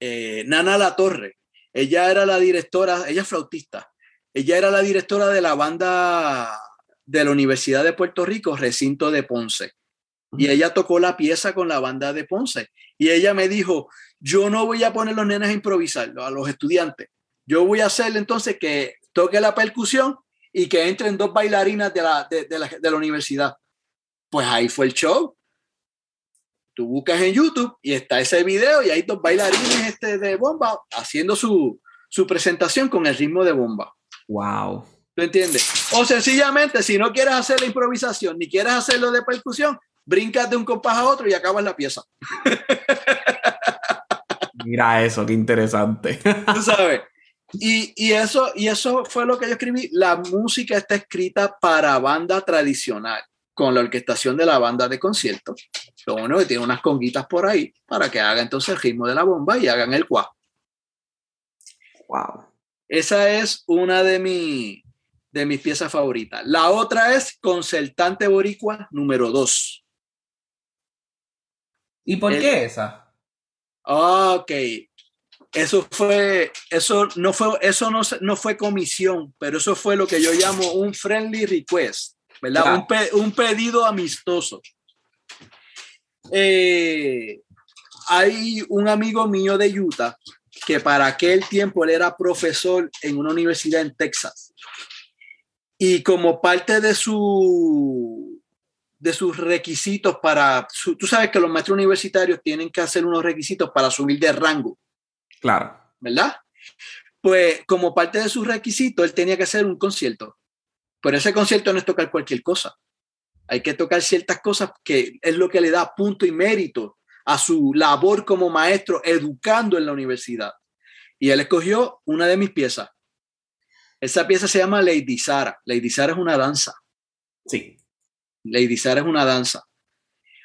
eh, Nana La Torre, ella era la directora, ella es flautista, ella era la directora de la banda de la Universidad de Puerto Rico, recinto de Ponce. Y ella tocó la pieza con la banda de Ponce. Y ella me dijo, yo no voy a poner los nenes a improvisar, a los estudiantes. Yo voy a hacerle entonces que toque la percusión y que entren dos bailarinas de la, de la universidad. Pues ahí fue el show tú buscas en YouTube y está ese video y hay dos bailarines este de bomba haciendo su, su presentación con el ritmo de bomba. Wow. ¿Tú entiendes? O sencillamente, si no quieres hacer la improvisación ni quieres hacerlo de percusión, brincas de un compás a otro y acabas la pieza. Mira eso, qué interesante. Tú sabes. Y, y, eso, y eso fue lo que yo escribí. La música está escrita para banda tradicional con la orquestación de la banda de concierto. Lo bueno que tiene unas conguitas por ahí para que haga entonces el ritmo de la bomba y hagan el cuá. Wow. Esa es una de, mi, de mis piezas favoritas. La otra es Concertante Boricua número 2. ¿Y por qué esa? Ok. Eso fue, eso no fue, eso no, no fue comisión, pero eso fue lo que yo llamo un friendly request. ¿verdad? Un, pedido amistoso. Eh, hay un amigo mío de Utah que para aquel tiempo él era profesor en una universidad en Texas. Y como parte de su de sus requisitos para, tú sabes que los maestros universitarios tienen que hacer unos requisitos para subir de rango. Claro. ¿Verdad? Pues como parte de sus requisitos, él tenía que hacer un concierto. Pero ese concierto no es tocar cualquier cosa. Hay que tocar ciertas cosas que es lo que le da punto y mérito a su labor como maestro educando en la universidad. Y él escogió una de mis piezas. Esa pieza se llama Lady Sara. Lady Sara es una danza. Sí. Lady Sara es una danza.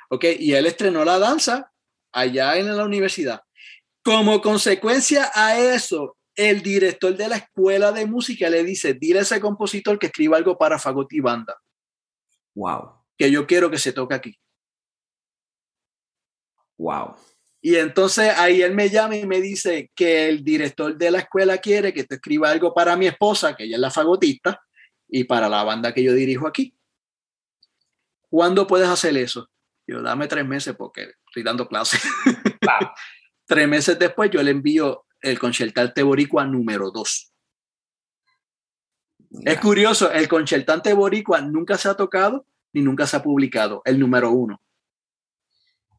Ok, y él estrenó la danza allá en la universidad. Como consecuencia a eso, el director de la escuela de música le dice, dile a ese compositor que escriba algo para fagot y banda. Wow. Que yo quiero que se toque aquí. Wow. Y entonces ahí él me llama y me dice que el director de la escuela quiere que te escriba algo para mi esposa, que ella es la fagotista, y para la banda que yo dirijo aquí. ¿Cuándo puedes hacer eso? Yo, dame tres meses porque estoy dando clases. tres meses después yo le envío el concertante boricua número dos. Es curioso, el concertante boricua nunca se ha tocado ni nunca se ha publicado, el número uno.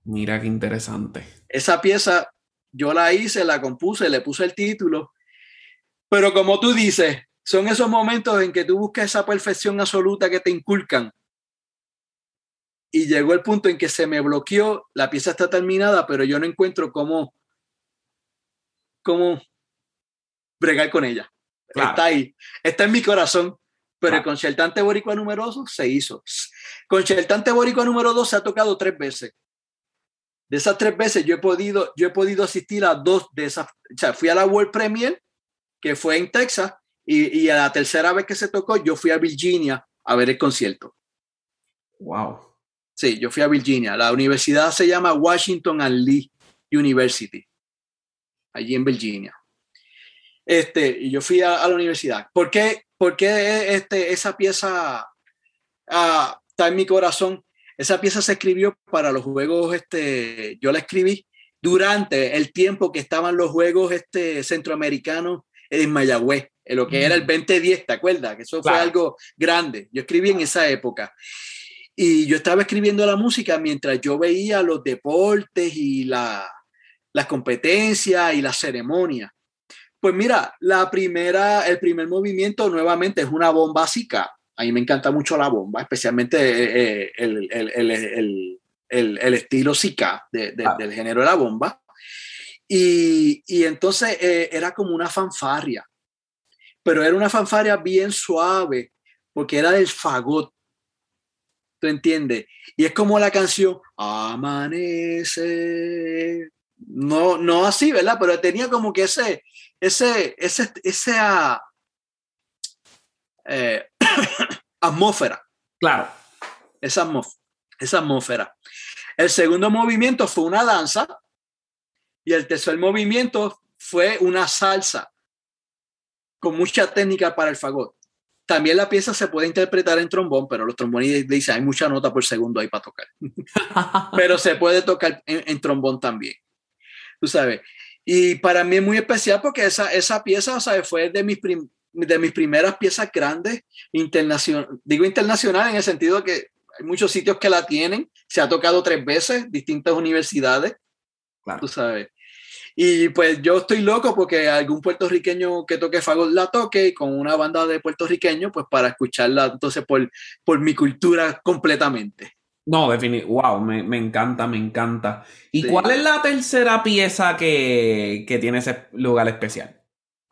Mira qué interesante. Esa pieza yo la hice, la compuse, le puse el título, pero como tú dices, son esos momentos en que tú buscas esa perfección absoluta que te inculcan. Y llegó el punto en que se me bloqueó, la pieza está terminada, pero yo no encuentro cómo, cómo bregar con ella. Está ahí, está en mi corazón, pero el concertante boricua número 2 se hizo. Concertante boricua número 2 se ha tocado tres veces. De esas tres veces yo he podido, yo he podido asistir a dos de esas. O sea, fui a la World Premier, que fue en Texas, y, y a la tercera vez que se tocó, yo fui a Virginia a ver el concierto. Wow. Sí, yo fui a Virginia. La universidad se llama Washington and Lee University, allí en Virginia. Este, y yo fui a, la universidad. ¿Por qué, por qué este, esa pieza ah, está en mi corazón? Esa pieza se escribió para los juegos, este, yo la escribí durante el tiempo que estaban los juegos este, centroamericanos en Mayagüez, en lo que era el 2010, ¿te acuerdas? Que eso fue algo grande. Yo escribí en esa época. Y yo estaba escribiendo la música mientras yo veía los deportes y la, las competencias y las ceremonias. Pues mira, la primera, el primer movimiento nuevamente es una bomba básica a mí me encanta mucho la bomba, especialmente eh, el, estilo Zika ah. del género de la bomba. Y, entonces eh, era como una fanfarria, pero era una fanfarria bien suave, porque era del fagot. ¿Tú entiendes? Y es como la canción Amanece. No, no así, ¿verdad? Pero tenía como que ese, ese, ese, esa, eh, atmósfera. Claro. Esa, esa atmósfera. El segundo movimiento fue una danza y el tercer movimiento fue una salsa con mucha técnica para el fagot. También la pieza se puede interpretar en trombón, pero los trombones dicen hay mucha nota por segundo ahí para tocar. pero se puede tocar en, trombón también. Tú sabes. Y para mí es muy especial porque esa, esa pieza fue de mis, de mis primeras piezas grandes, internacional, digo internacional en el sentido de que hay muchos sitios que la tienen, se ha tocado tres veces, distintas universidades, tú sabes. Y pues yo estoy loco porque algún puertorriqueño que toque fagot la toque con una banda de puertorriqueños, pues para escucharla entonces por, por mi cultura completamente. No, definitivamente, wow, me, me, encanta, me encanta. ¿Y cuál es la tercera pieza que, que tiene ese lugar especial?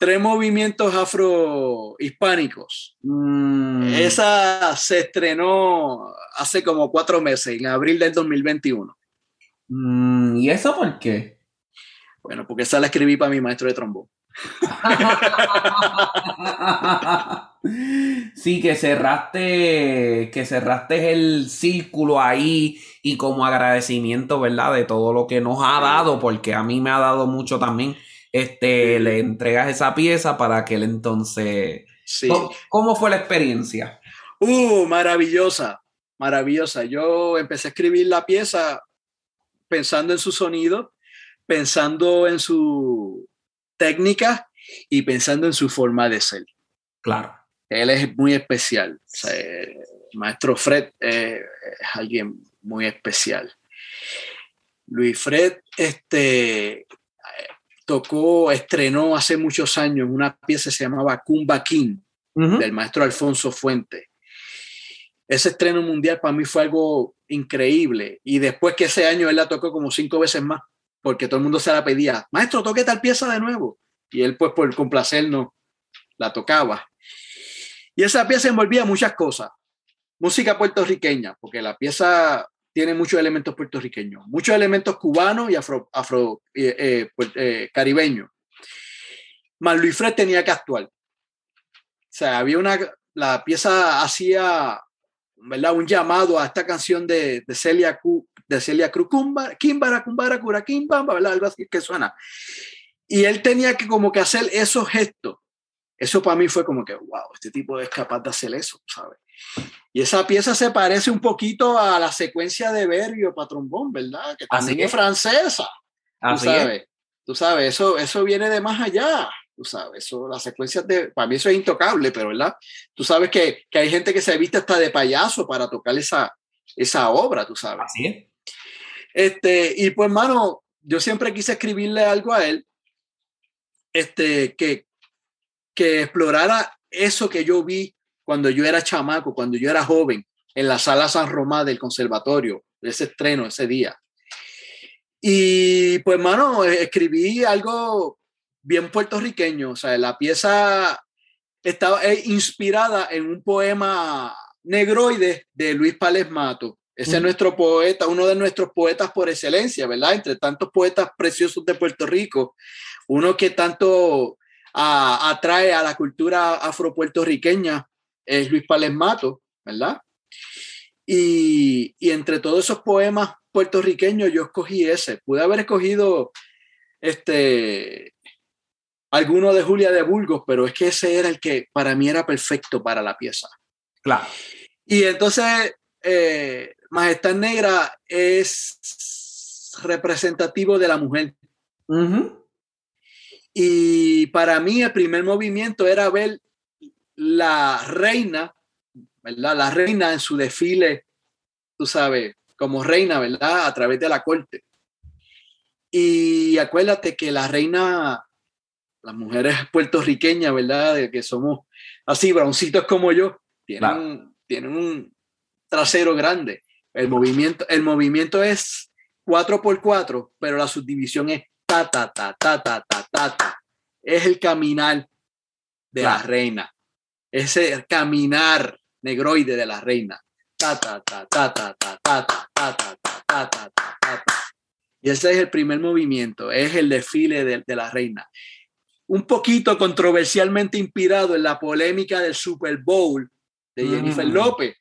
tres movimientos afrohispánicos. Mm. Esa se estrenó hace como cuatro meses, en abril del 2021. Mm, ¿Y eso por qué? Bueno, porque esa la escribí para mi maestro de trombón. sí, que cerraste, que cerraste el círculo ahí y como agradecimiento, ¿verdad? De todo lo que nos ha dado, porque a mí me ha dado mucho también este, le entregas esa pieza para que él entonces... Sí. ¿Cómo, fue la experiencia? Uh, maravillosa, maravillosa. Yo empecé a escribir la pieza pensando en su sonido, pensando en su técnica y pensando en su forma de ser. Claro. Él es muy especial. maestro Fred es alguien muy especial. Luis Fred, este, tocó, estrenó hace muchos años una pieza que se llamaba Kumba King, del maestro Alfonso Fuente. Ese estreno mundial para mí fue algo increíble. Y después que ese año él la tocó como cinco veces más, porque todo el mundo se la pedía, maestro, toque tal pieza de nuevo. Y él, pues, por complacernos, la tocaba. Y esa pieza envolvía muchas cosas. Música puertorriqueña, porque la pieza tiene muchos elementos puertorriqueños, muchos elementos cubanos y afro, afro eh, eh, pues, eh, caribeños. Más Luis Fred tenía que actuar. O sea, había una, la pieza hacía, ¿verdad? Un llamado a esta canción de, de Celia, de Celia Cruz, Kimbara, Kumbara, Cura, Kimbamba, ¿verdad? Algo así que suena. Y él tenía que como que hacer esos gestos eso para mí fue como que, wow, este tipo es capaz de hacer eso, ¿sabes? Y esa pieza se parece un poquito a la secuencia de Berio para trombón, ¿verdad? Que también es francesa. tú sabes, tú sabes, eso, eso viene de más allá. Tú sabes, eso, las secuencias de, para mí eso es intocable, pero ¿verdad? Tú sabes que, que hay gente que se viste hasta de payaso para tocar esa, esa obra, tú sabes. Así es. Este, y pues, mano, yo siempre quise escribirle algo a él, este, que, que explorara eso que yo vi cuando yo era chamaco, cuando yo era joven, en la sala San Román del conservatorio, ese estreno, ese día. Y pues, mano, escribí algo bien puertorriqueño, o sea, la pieza estaba inspirada en un poema negroide de Luis Pález Mato. Ese es nuestro poeta, uno de nuestros poetas por excelencia, ¿verdad? Entre tantos poetas preciosos de Puerto Rico, uno que tanto atrae a la cultura afropuertorriqueña es Luis Pález Mato, ¿verdad? Y, entre todos esos poemas puertorriqueños yo escogí ese. Pude haber escogido este alguno de Julia de Burgos, pero es que ese era el que para mí era perfecto para la pieza. Claro. Y entonces, eh, Majestad Negra es representativo de la mujer. Y para mí el primer movimiento era ver la reina, ¿verdad? La reina en su desfile, tú sabes, como reina, ¿verdad? A través de la corte. Y acuérdate que la reina, las mujeres puertorriqueñas, ¿verdad? De que somos así, broncitos como yo, tienen, un, tienen un trasero grande. El movimiento, el movimiento es 4 por 4 pero la subdivisión es ta, ta, ta, ta, ta, ta, ta, ta. Es el caminar de la reina. Ese caminar negroide de la reina. Ta, ta, ta, ta, ta, ta, ta, ta, ta, ta, ta, ta, ta, ta. Y ese es el primer movimiento, es el desfile de, de la reina. Un poquito controversialmente inspirado en la polémica del Super Bowl de Jennifer López.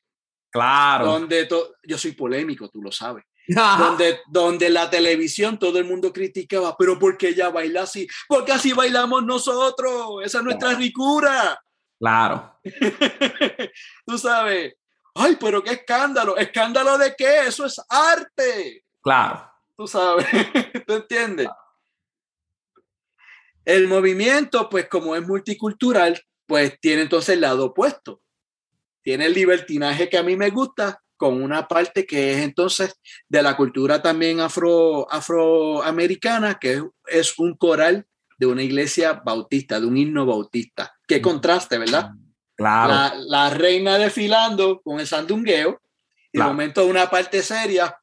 Claro. Donde yo soy polémico, tú lo sabes donde, donde la televisión todo el mundo criticaba, pero ¿por qué ella baila así? Porque así bailamos nosotros, esa es nuestra ricura. Claro. Tú sabes, ay, pero qué escándalo, escándalo de qué, eso es arte. Claro. Tú sabes, ¿tú entiendes? El movimiento, pues como es multicultural, pues tiene entonces el lado opuesto. Tiene el libertinaje que a mí me gusta, con una parte que es entonces de la cultura también afro, afroamericana, que es, un coral de una iglesia bautista, de un himno bautista. Qué contraste, ¿verdad? Claro. La, reina desfilando con el sandungueo, y de momento una parte seria,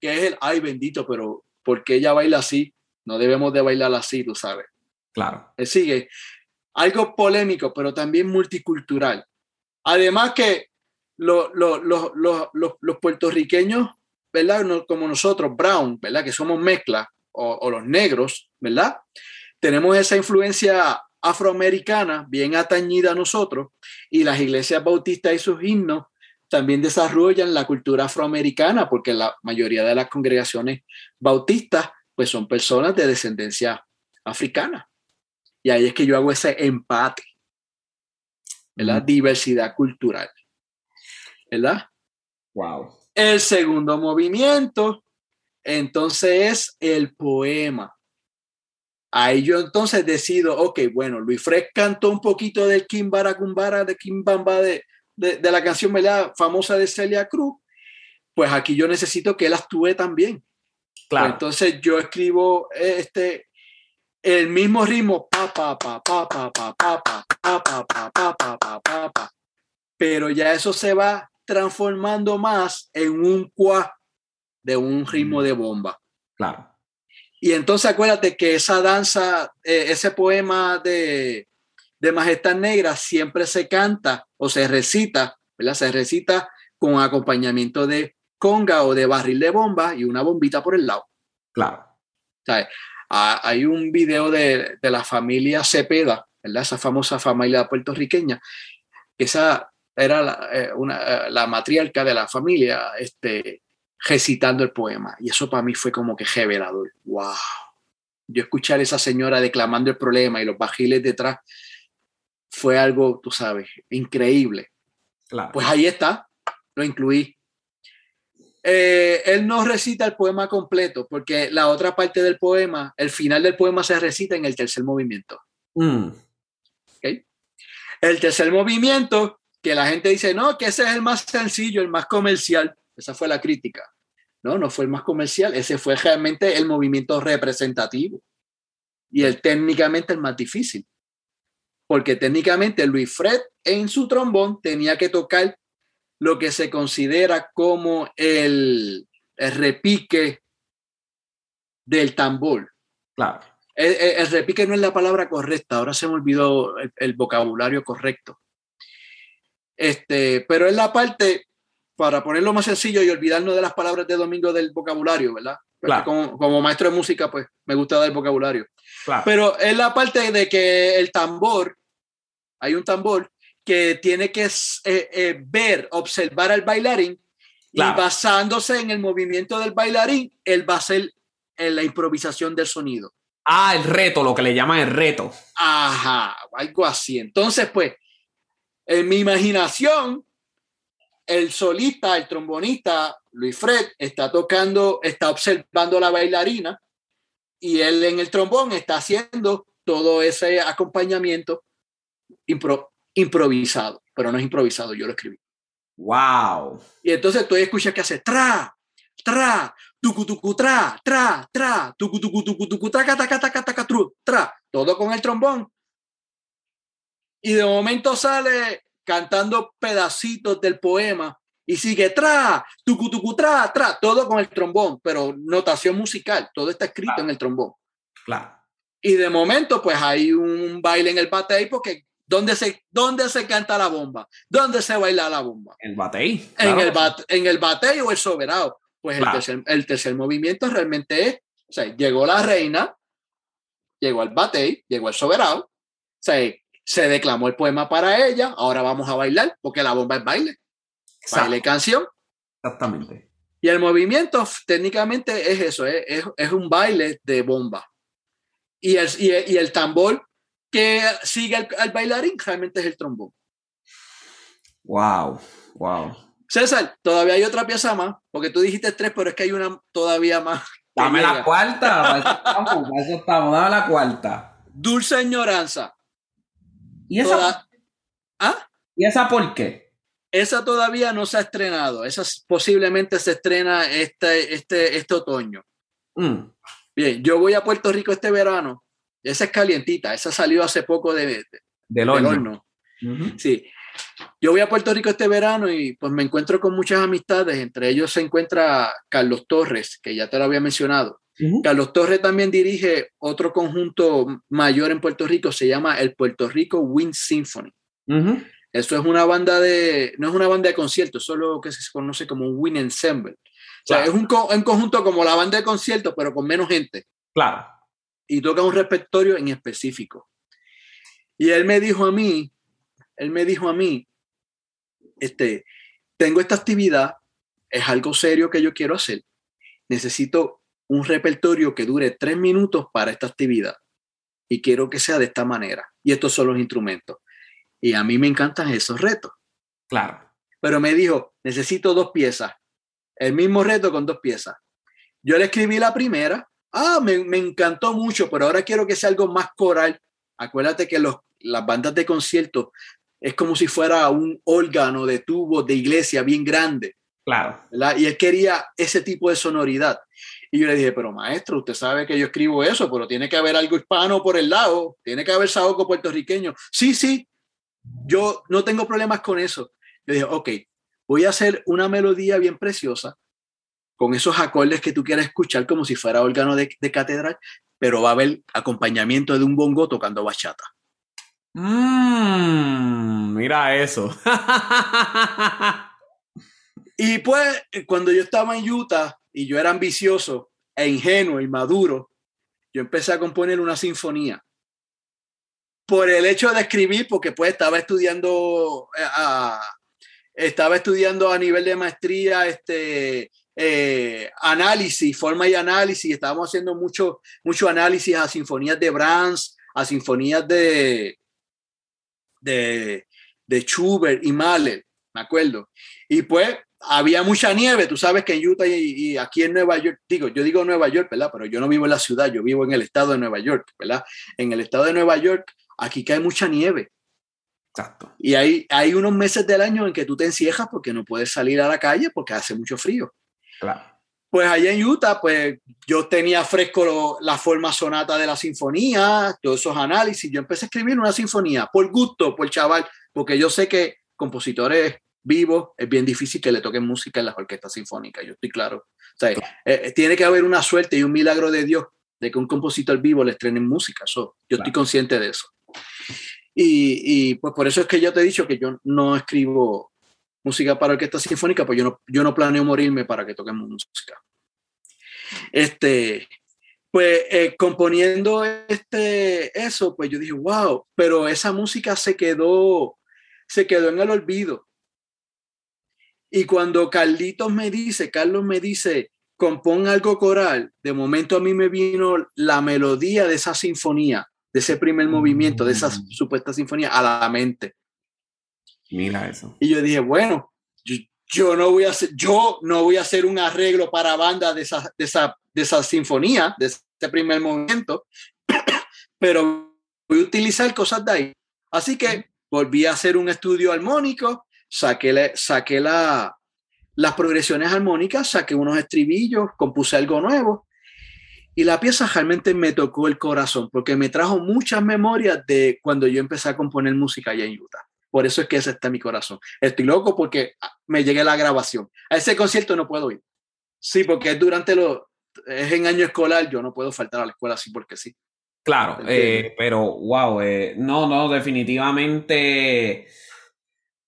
que es el, ay bendito, pero ¿por qué ella baila así? No debemos de bailar así, tú sabes. Claro. Sigue. Algo polémico, pero también multicultural. Además que los puertorriqueños, ¿verdad? como nosotros, brown, ¿verdad? Que somos mezcla, o, los negros, ¿verdad? Tenemos esa influencia afroamericana bien atañida a nosotros y las iglesias bautistas y sus himnos también desarrollan la cultura afroamericana porque la mayoría de las congregaciones bautistas pues son personas de descendencia africana. Y ahí es que yo hago ese empate, ¿verdad? Diversidad cultural. ¿verdad? Wow. El segundo movimiento, entonces, es el poema. Ahí yo entonces decido, ok, bueno, Luis Fred cantó un poquito del Kimbara Kumbara, de Kimbamba, de, de, de, la canción ¿verdad? famosa de Celia Cruz, pues aquí yo necesito que él actúe también. Claro. entonces yo escribo este, el mismo ritmo, pa, pa, pa, pa, pa, pa, pa, pa, pa, pa, pa, pa, pa, pa, pa, pa. Pero ya eso se va transformando más en un cuá de un ritmo de bomba. Claro. Y entonces acuérdate que esa danza, ese poema de, de Majestad Negra siempre se canta o se recita, ¿verdad? Se recita con acompañamiento de conga o de barril de bomba y una bombita por el lado. Claro. Hay un video de, de, la familia Cepeda, ¿verdad? Esa famosa familia puertorriqueña, que esa era la, eh, una, eh, la matriarca de la familia, este, recitando el poema. Y eso para mí fue como que revelador. ¡Wow! Yo escuchar a esa señora declamando el problema y los bajiles detrás fue algo, tú sabes, increíble. Claro. Pues ahí está, lo incluí. Eh, él no recita el poema completo porque la otra parte del poema, el final del poema se recita en el tercer movimiento. Mm. ¿Okay? El tercer movimiento, que la gente dice, no, que ese es el más sencillo, el más comercial. Esa fue la crítica. No, no fue el más comercial, ese fue realmente el movimiento representativo y el técnicamente el más difícil. Porque técnicamente Luis Fred en su trombón tenía que tocar lo que se considera como el, repique del tambor. Claro. El, repique no es la palabra correcta, ahora se me olvidó el, vocabulario correcto. Este, pero es la parte, para ponerlo más sencillo y olvidarnos de las palabras de domingo del vocabulario, ¿verdad? Claro. Como, como, maestro de música, pues me gusta dar el vocabulario. Claro. Pero es la parte de que el tambor, hay un tambor que tiene que eh, eh, ver, observar al bailarín Claro. y basándose en el movimiento del bailarín, él va a hacer eh, la improvisación del sonido. Ah, el reto, lo que le llaman el reto. Ajá, algo así. Entonces, pues, en mi imaginación, el solista, el trombonista, Luis Fred, está tocando, está observando a la bailarina y él en el trombón está haciendo todo ese acompañamiento impro improvisado, pero no es improvisado, yo lo escribí. Wow. Y entonces tú escuchas que hace tra, tra, tucu tucu tra, tra, tra, tucu tucu tucu tucu tra, ta, ta, ta, ta, tru, tra, todo con el trombón. Y de momento sale cantando pedacitos del poema y sigue tra, tucu tucu tra, tra, todo con el trombón, pero notación musical, todo está escrito Claro. en el trombón. Claro. Y de momento, pues hay un baile en el batey porque ¿dónde se, ¿dónde se canta la bomba? ¿Dónde se baila la bomba? El batey. En, el bat, en el batey o el soberano. Pues Claro. el, tercer, el tercer movimiento realmente es, o sea, llegó la reina, llegó el batey, llegó el soberano, o sea, se declamó el poema para ella, ahora vamos a bailar, porque la bomba es baile, Exacto. baile canción. Exactamente. Y el movimiento técnicamente es eso, es, es, es un baile de bomba. Y el, y el, y el tambor que sigue al, al bailarín realmente es el trombón. Wow. Wow. César, todavía hay otra pieza más, porque tú dijiste tres, pero es que hay una todavía más. Dame la cuarta. estamos, eso estamos. Dame la cuarta. Dulce añoranza. ¿Y esa, Toda- ¿Ah? ¿Y esa por qué? Esa todavía no se ha estrenado. Esa posiblemente se estrena este, este, este otoño. Mm, Bien, yo voy a Puerto Rico este verano. Esa es calientita. Esa salió hace poco de, de- Del del horno. Sí. Yo voy a Puerto Rico este verano y pues me encuentro con muchas amistades. Entre ellos se encuentra Carlos Torres, que ya te lo había mencionado. Carlos Torres también dirige otro conjunto mayor en Puerto Rico, se llama el Puerto Rico Wind Symphony. Eso es una banda de, no es una banda de conciertos, solo que se conoce como un Wind Ensemble. O sea, es un, co- un conjunto como la banda de conciertos, pero con menos gente. Claro. Y toca un repertorio en específico. Y él me dijo a mí, él me dijo a mí, este, tengo esta actividad, es algo serio que yo quiero hacer. Necesito un repertorio que dure tres minutos para esta actividad. Y quiero que sea de esta manera. Y estos son los instrumentos. Y a mí me encantan esos retos. Claro. Pero me dijo, necesito dos piezas. El mismo reto con dos piezas. Yo le escribí la primera. Ah, me, me encantó mucho, pero ahora quiero que sea algo más coral. Acuérdate que los, las bandas de concierto es como si fuera un órgano de tubo de iglesia bien grande. Claro. ¿verdad? Y él quería ese tipo de sonoridad. Y yo le dije, pero maestro, usted sabe que yo escribo eso, pero tiene que haber algo hispano por el lado, tiene que haber saoco puertorriqueño. Sí, sí, yo no tengo problemas con eso. Yo dije, ok, voy a hacer una melodía bien preciosa, con esos acordes que tú quieras escuchar como si fuera órgano de, catedral, pero va a haber acompañamiento de un bongo tocando bachata. Mmm, mira eso. y pues, cuando yo estaba en Utah y yo era ambicioso e ingenuo y maduro, yo empecé a componer una sinfonía. Por el hecho de escribir, porque pues estaba estudiando eh, a, estaba estudiando a nivel de maestría este, eh, análisis, forma y análisis. Estábamos haciendo mucho, mucho análisis a sinfonías de Brahms, a sinfonías de, de, de Schubert y Mahler, me acuerdo. Y pues había mucha nieve, tú sabes que en Utah y, y, aquí en Nueva York, digo, yo digo Nueva York, ¿verdad? Pero yo no vivo en la ciudad, yo vivo en el estado de Nueva York, ¿verdad? En el estado de Nueva York, aquí cae mucha nieve. Exacto. Y hay, hay unos meses del año en que tú te enciejas porque no puedes salir a la calle porque hace mucho frío. Claro. Pues allá en Utah, pues yo tenía fresco la forma sonata de la sinfonía, todos esos análisis. Yo empecé a escribir una sinfonía por gusto, por chaval, porque yo sé que compositores vivos es bien difícil que le toquen música en las orquestas sinfónicas, yo estoy claro. O sea, eh, tiene que haber una suerte y un milagro de Dios de que un compositor vivo le estrene música. yo estoy consciente de eso. Y, pues por eso es que yo te he dicho que yo no escribo música para orquesta sinfónica, pues yo no, yo no planeo morirme para que toquemos música. Este, pues eh, componiendo este, eso, pues yo dije, wow, pero esa música se quedó, se quedó en el olvido. Y cuando Carlitos me dice, Carlos me dice, compón algo coral, de momento a mí me vino la melodía de esa sinfonía de ese primer movimiento, de esa mm. supuesta sinfonía, a la mente. Mira eso. Y yo dije, bueno, yo, no voy a hacer, yo no voy a hacer un arreglo para banda de esa, de esa, de esa sinfonía, de ese primer movimiento, pero voy a utilizar cosas de ahí. Así que volví a hacer un estudio armónico, saqué, saqué la, las progresiones armónicas, saqué unos estribillos, compuse algo nuevo y la pieza realmente me tocó el corazón porque me trajo muchas memorias de cuando yo empecé a componer música allá en Utah. Por eso es que ese está en mi corazón. Estoy loco porque me llegué a la grabación. A ese concierto no puedo ir. Sí, porque es durante lo es en año escolar, yo no puedo faltar a la escuela así porque sí. Claro, eh, pero wow, eh, no, no, definitivamente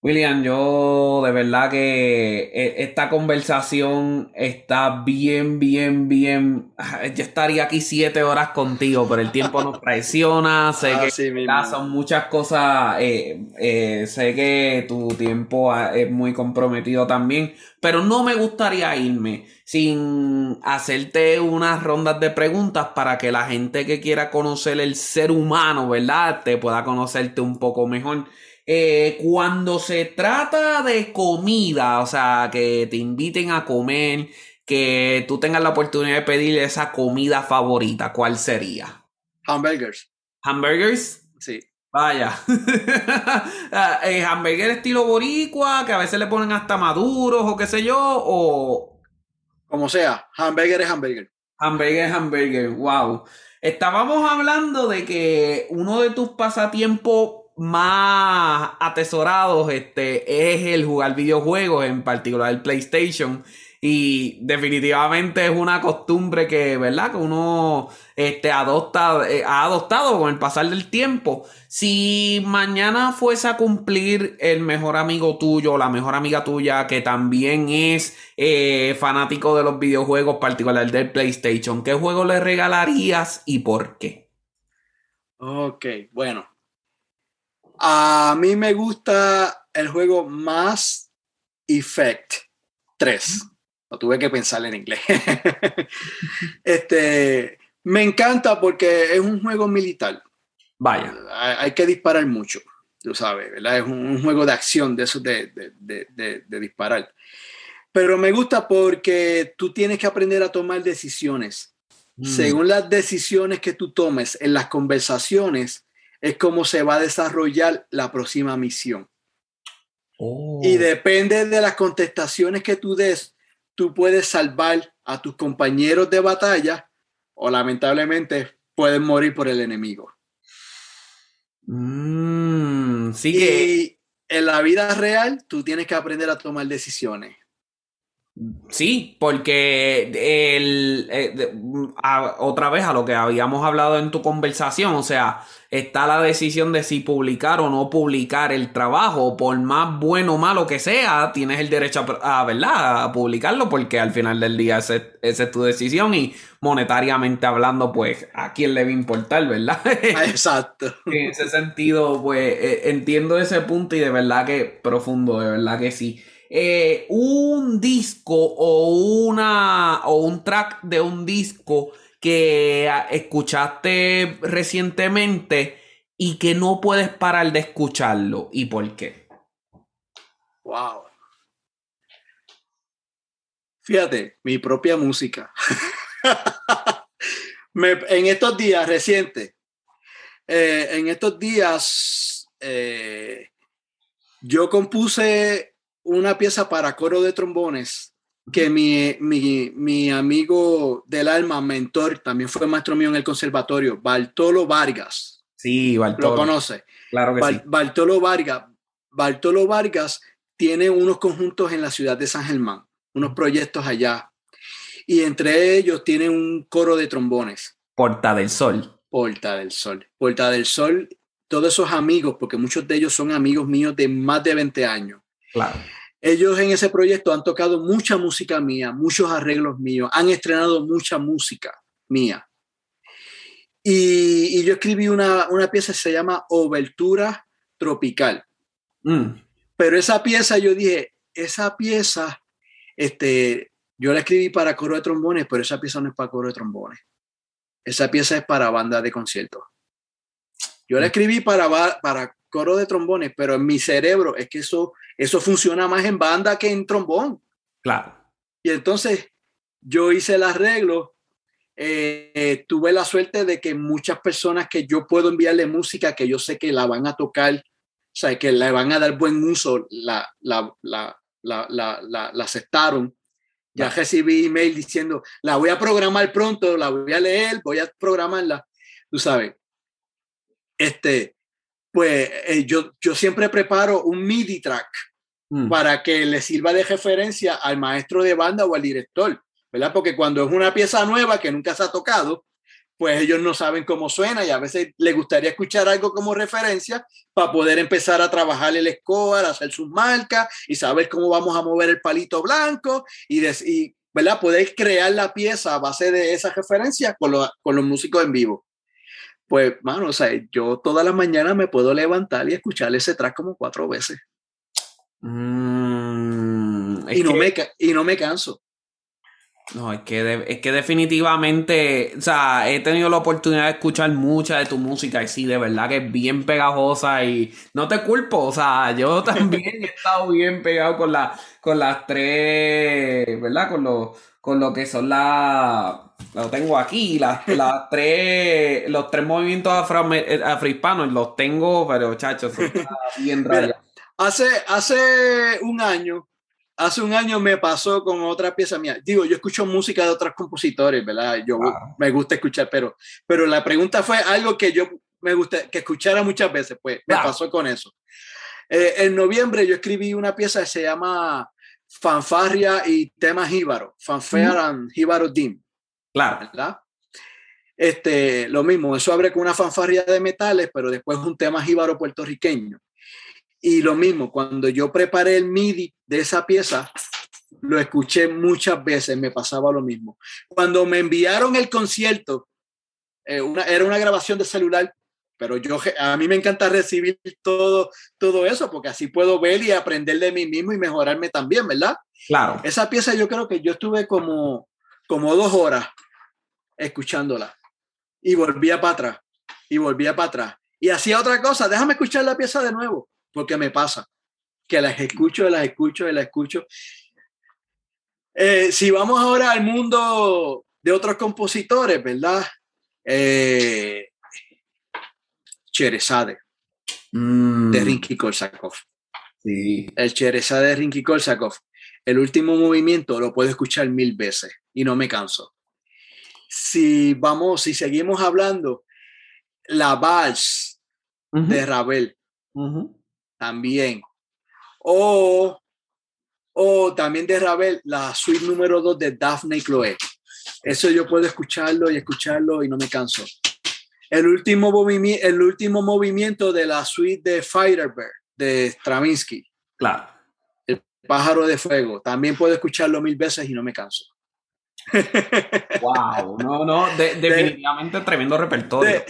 William, yo de verdad que e, esta conversación está bien, bien, bien. Yo estaría aquí siete horas contigo, pero el tiempo nos traiciona. Sé ah, que son muchas cosas. Eh, eh, sé que tu tiempo es muy comprometido también, pero no me gustaría irme sin hacerte unas rondas de preguntas para que la gente que quiera conocer el ser humano, ¿verdad? Te pueda conocerte un poco mejor. Eh, cuando se trata de comida, o sea, que te inviten a comer, que tú tengas la oportunidad de pedir esa comida favorita, ¿cuál sería? Hamburgers. ¿Hamburgers? Sí. Vaya. Ah, eh, hamburger estilo boricua, que a veces le ponen hasta maduros o qué sé yo, o... Como sea, hamburger es hamburger. Hamburger es hamburger, wow. Estábamos hablando de que uno de tus pasatiempos más atesorados este, es el jugar videojuegos, en particular el PlayStation. Y definitivamente es una costumbre que, ¿verdad? Que uno este, adopta, eh, ha adoptado con el pasar del tiempo. Si mañana fuese a cumplir el mejor amigo tuyo, la mejor amiga tuya, que también es eh, fanático de los videojuegos, particular del PlayStation, ¿qué juego le regalarías y por qué? Ok, bueno, a mí me gusta el juego Mass Effect 3. Lo tuve que pensar en inglés. este, me encanta porque es un juego militar. Vaya. Hay, que disparar mucho, tú sabes, ¿verdad? Es un, juego de acción, de eso de, de, disparar. Pero me gusta porque tú tienes que aprender a tomar decisiones. Mm. Según las decisiones que tú tomes en las conversaciones, es cómo se va a desarrollar la próxima misión. Y oh. depende de las contestaciones que tú des, tú puedes salvar a tus compañeros de batalla o lamentablemente pueden morir por el enemigo. Mm, sí y en la vida real tú tienes que aprender a tomar decisiones. Sí, porque el, eh, otra vez a lo que habíamos hablado en tu conversación, o sea, está la decisión de si publicar o no publicar el trabajo, por más bueno o malo que sea, tienes el derecho a, ¿verdad? a publicarlo porque al final del día esa es tu decisión y monetariamente hablando, pues a quién le va a importar, ¿verdad? Exacto. en ese sentido, pues eh, entiendo ese punto y de verdad que profundo, de verdad que sí. Eh, un disco o una o un track de un disco que escuchaste recientemente y que no puedes parar de escucharlo y por qué. Wow. Fíjate, mi propia música. en estos días recientes, eh, en estos días, eh, yo compuse una pieza para coro de trombones que mi, mi, amigo del alma, mentor, también fue maestro mío en el conservatorio, Bartolo Vargas. Sí, Bartolo. Lo conoce. Claro que sí. Bartolo Vargas. Bartolo Vargas tiene unos conjuntos en la ciudad de San Germán, unos proyectos allá. Y entre ellos tiene un coro de trombones. Porta del Sol. Porta del Sol. Porta del Sol, todos esos amigos, porque muchos de ellos son amigos míos de más de 20 años Claro. Ellos en ese proyecto han tocado mucha música mía, muchos arreglos míos, han estrenado mucha música mía. Y, yo escribí una, pieza que se llama Obertura Tropical. Mm. Pero esa pieza, yo dije, esa pieza, este, yo la escribí para coro de trombones, pero esa pieza no es para coro de trombones. Esa pieza es para banda de conciertos. Yo la mm. escribí para, para coro de trombones, pero en mi cerebro es que eso, eso funciona más en banda que en trombón. Claro. Y entonces yo hice el arreglo, eh, tuve la suerte de que muchas personas que yo puedo enviarle música, que yo sé que la van a tocar, o sea, que le van a dar buen uso, la, la, la, la, aceptaron. Ya recibí email diciendo, la voy a programar pronto, la voy a leer, voy a programarla. Tú sabes, este, pues eh, yo, yo siempre preparo un MIDI track mm. para que le sirva de referencia al maestro de banda o al director, ¿verdad? Porque cuando es una pieza nueva que nunca se ha tocado, pues ellos no saben cómo suena y a veces les gustaría escuchar algo como referencia para poder empezar a trabajar el score, hacer sus marcas y saber cómo vamos a mover el palito blanco y, y ¿verdad? Poder crear la pieza a base de esa referencia con, con los músicos en vivo. Pues, mano, o sea, yo todas las mañanas me puedo levantar y escuchar ese track como cuatro veces. Mm, y, no me, y no me canso. No, es que, es que definitivamente, o sea, he tenido la oportunidad de escuchar mucha de tu música y sí, de verdad que es bien pegajosa y no te culpo, o sea, yo también he estado bien pegado con, la, con las tres, ¿verdad? Con, lo, con lo que son las lo tengo aquí, las, las tres, los tres movimientos afro, eh, afrohispanos los tengo, pero chachos, bien rayados. Hace, hace un año, hace un año me pasó con otra pieza mía. Digo, yo escucho música de otros compositores, ¿verdad? Yo me gusta escuchar, pero, pero la pregunta fue algo que yo me gusta que escuchara muchas veces, pues me pasó con eso. Eh, en noviembre yo escribí una pieza que se llama Fanfarria y tema jíbaro, Fanfare and Jíbaro Dim. Claro. ¿verdad? Este, lo mismo, eso abre con una fanfarria de metales, pero después un tema jíbaro puertorriqueño. Y lo mismo, cuando yo preparé el MIDI de esa pieza, lo escuché muchas veces, me pasaba lo mismo. Cuando me enviaron el concierto, eh, una, era una grabación de celular, pero yo a mí me encanta recibir todo, todo eso, porque así puedo ver y aprender de mí mismo y mejorarme también, ¿verdad? Claro. Esa pieza yo creo que yo estuve como, como dos horas escuchándola. Y volvía para atrás. Y volvía para atrás. Y hacía otra cosa. Déjame escuchar la pieza de nuevo. Porque me pasa. Que las escucho, las escucho, las escucho. Eh, si vamos ahora al mundo de otros compositores, ¿verdad? Eh, Cherezade. de mm. Rinky Korsakov. Sí. El Cherezade de Rinky Korsakov. el último movimiento lo puedo escuchar mil veces y no me canso. Si vamos, si seguimos hablando, la vals de Ravel también. O, o también de Ravel, la suite número 2 de Daphne y Chloe. Eso yo puedo escucharlo y escucharlo y no me canso. El último, movimiento, el último movimiento de la suite de Firebird de Stravinsky. Claro. El pájaro de fuego. También puedo escucharlo mil veces y no me canso. Wow, no, no, definitivamente tremendo repertorio.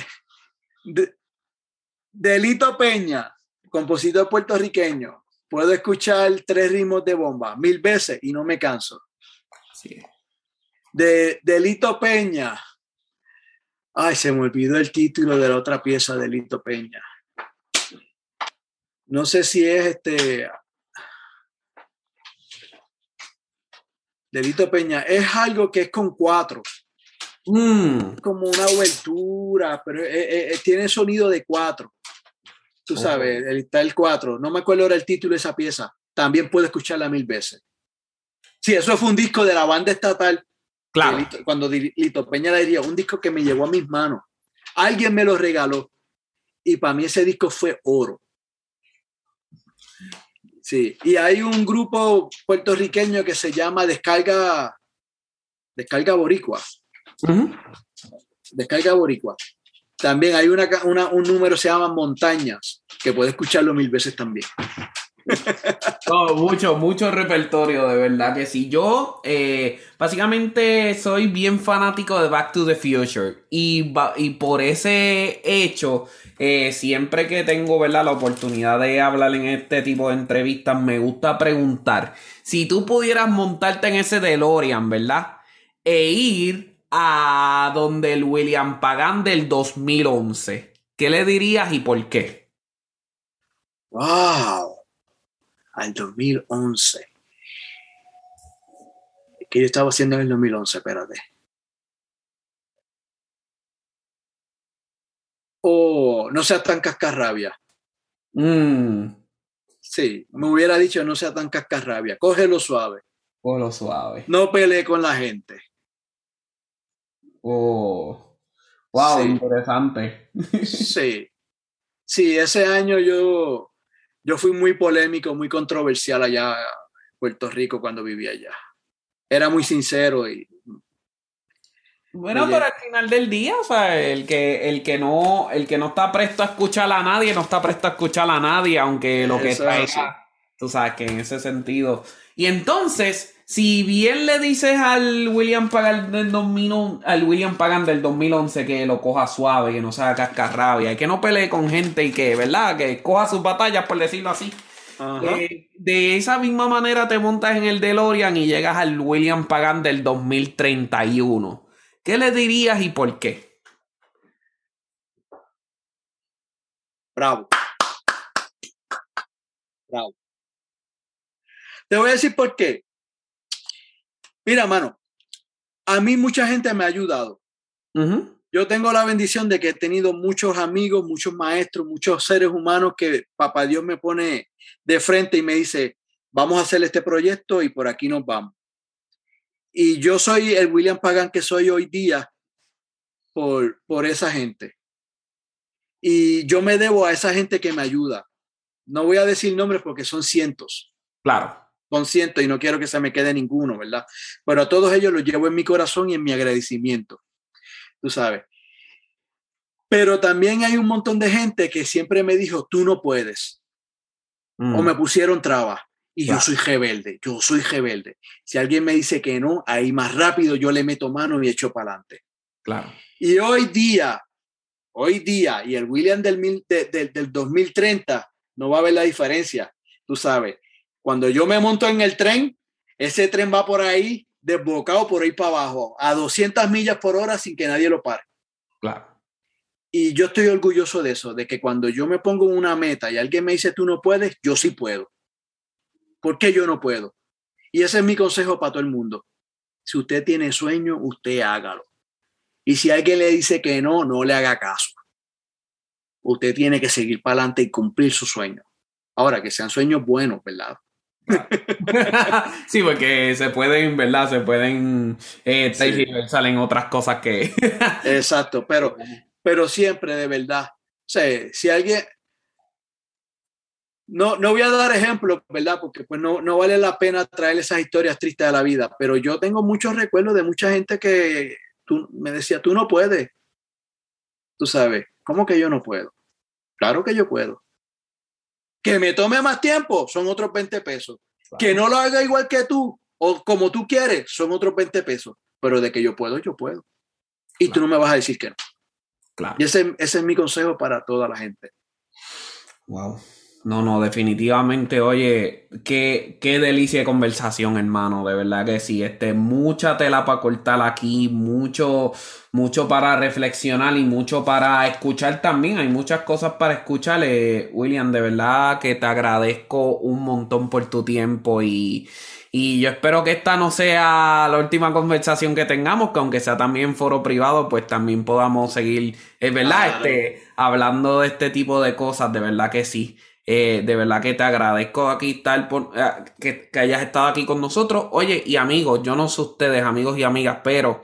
Delito Peña, compositor puertorriqueño. Puedo escuchar tres ritmos de bomba mil veces y no me canso. Sí. De Delito Peña, Ay, se me olvidó el título de la otra pieza de Lito Peña. No sé si es este. De Lito Peña. Es algo que es con cuatro. Mm. Como una obertura, pero tiene sonido de cuatro. Tú sabes, está el cuatro. No me acuerdo ahora el título de esa pieza. También puedo escucharla mil veces. Sí, eso fue un disco de la banda estatal Claro. cuando Lito Peña le diría, un disco que me llegó a mis manos. Alguien me lo regaló. Y para mí ese disco fue oro. Sí, y hay un grupo puertorriqueño que se llama Descarga, Descarga Boricua. Descarga Boricua. También hay una, un número se llama Montañas, que puede escucharlo mil veces también. mucho, mucho repertorio, de verdad que sí. Yo, eh, básicamente, soy bien fanático de Back to the Future. Y, y por ese hecho, eh, siempre que tengo, ¿verdad? La oportunidad de hablar en este tipo de entrevistas, me gusta preguntar si tú pudieras montarte en ese DeLorean, ¿verdad? E ir a donde el William Pagan del 2011. ¿Qué le dirías y por qué? ¡Wow! al 2011. ¿Qué yo estaba haciendo en el 2011? Espérate. Oh, no sea tan cascarrabia. Mm. Sí, me hubiera dicho no sea tan cascarrabia. Cógelo suave. Cógelo suave. No pelee con la gente. Oh. Wow, interesante. sí. Sí, ese año yo yo fui muy polémico, muy controversial allá en Puerto Rico cuando vivía allá. Era muy sincero y... Bueno, pero al final del día, o sea, el que, el que no, el que no está presto a escuchar a nadie, no está presto a escuchar a nadie, aunque lo que traiga, tú sabes que en ese sentido. Y entonces, si bien le dices al William Pagan del 2011, al William Pagan del 2011 que lo coja suave, que no sea cascarrabia, y que no pelee con gente y que, ¿verdad? Que coja sus batallas, por decirlo así. Eh, de esa misma manera te montas en el DeLorean y llegas al William Pagan del 2031. ¿Qué le dirías y por qué? Bravo. Bravo. Te voy a decir por qué. Mira, mano, a mí mucha gente me ha ayudado. Yo tengo la bendición de que he tenido muchos amigos, muchos maestros, muchos seres humanos que Papá Dios me pone de frente y me dice, vamos a hacer este proyecto y por aquí nos vamos. Y yo soy el William Pagan que soy hoy día por, por esa gente. Y yo me debo a esa gente que me ayuda. No voy a decir nombres porque son cientos. Claro consciente y no quiero que se me quede ninguno, ¿verdad? Pero a todos ellos los llevo en mi corazón y en mi agradecimiento, tú sabes. Pero también hay un montón de gente que siempre me dijo, tú no puedes. O mm. me pusieron trabas. Y yo soy rebelde, yo soy rebelde. Si alguien me dice que no, ahí más rápido yo le meto mano y echo para adelante. Claro. Y hoy día, hoy día, y el William del, del 2030 no va a ver la diferencia, tú sabes. Cuando yo me monto en el tren, ese tren va por ahí, desbocado por ahí para abajo, a 200 millas por hora sin que nadie lo pare. Claro. Y yo estoy orgulloso de eso, de que cuando yo me pongo una meta y alguien me dice tú no puedes, yo sí puedo. ¿Por qué yo no puedo? Y ese es mi consejo para todo el mundo. Si usted tiene sueño, usted hágalo. Y si alguien le dice que no, no le haga caso. Usted tiene que seguir para adelante y cumplir su sueño. Ahora, que sean sueños buenos, ¿verdad? sí, porque se pueden, ¿verdad? Se pueden eh, salen otras cosas que. Exacto, pero, pero siempre de verdad. O sea, si alguien. No, no voy a dar ejemplos, ¿verdad? Porque pues no, no vale la pena traer esas historias tristes de la vida, pero yo tengo muchos recuerdos de mucha gente que tú, me decía, tú no puedes. Tú sabes, ¿cómo que yo no puedo? Claro que yo puedo. Que me tome más tiempo, son otros 20 pesos. Que no lo haga igual que tú o como tú quieres, son otros 20 pesos. Pero de que yo puedo, yo puedo. Y tú no me vas a decir que no. Claro. Y ese, ese es mi consejo para toda la gente. Wow. No, no, definitivamente, oye, qué, qué delicia de conversación, hermano, de verdad que sí, este, mucha tela para cortar aquí, mucho, mucho para reflexionar y mucho para escuchar también, hay muchas cosas para escuchar, eh, William, de verdad que te agradezco un montón por tu tiempo y, y yo espero que esta no sea la última conversación que tengamos, que aunque sea también foro privado, pues también podamos seguir, es verdad, este, hablando de este tipo de cosas, de verdad que sí. Eh, de verdad que te agradezco aquí estar por, eh, que, hayas estado aquí con nosotros. Oye, y amigos, yo no sé ustedes, amigos y amigas, pero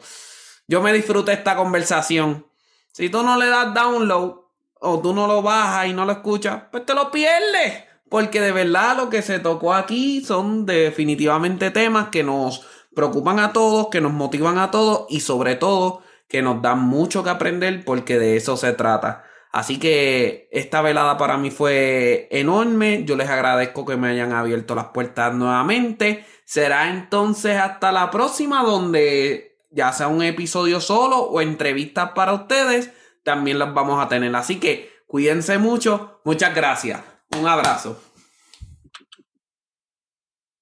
yo me disfruté esta conversación. Si tú no le das download o tú no lo bajas y no lo escuchas, pues te lo pierdes. Porque de verdad lo que se tocó aquí son definitivamente temas que nos preocupan a todos, que nos motivan a todos y sobre todo que nos dan mucho que aprender porque de eso se trata. Así que esta velada para mí fue enorme. Yo les agradezco que me hayan abierto las puertas nuevamente. Será entonces hasta la próxima donde ya sea un episodio solo o entrevistas para ustedes, también las vamos a tener. Así que cuídense mucho. Muchas gracias. Un abrazo.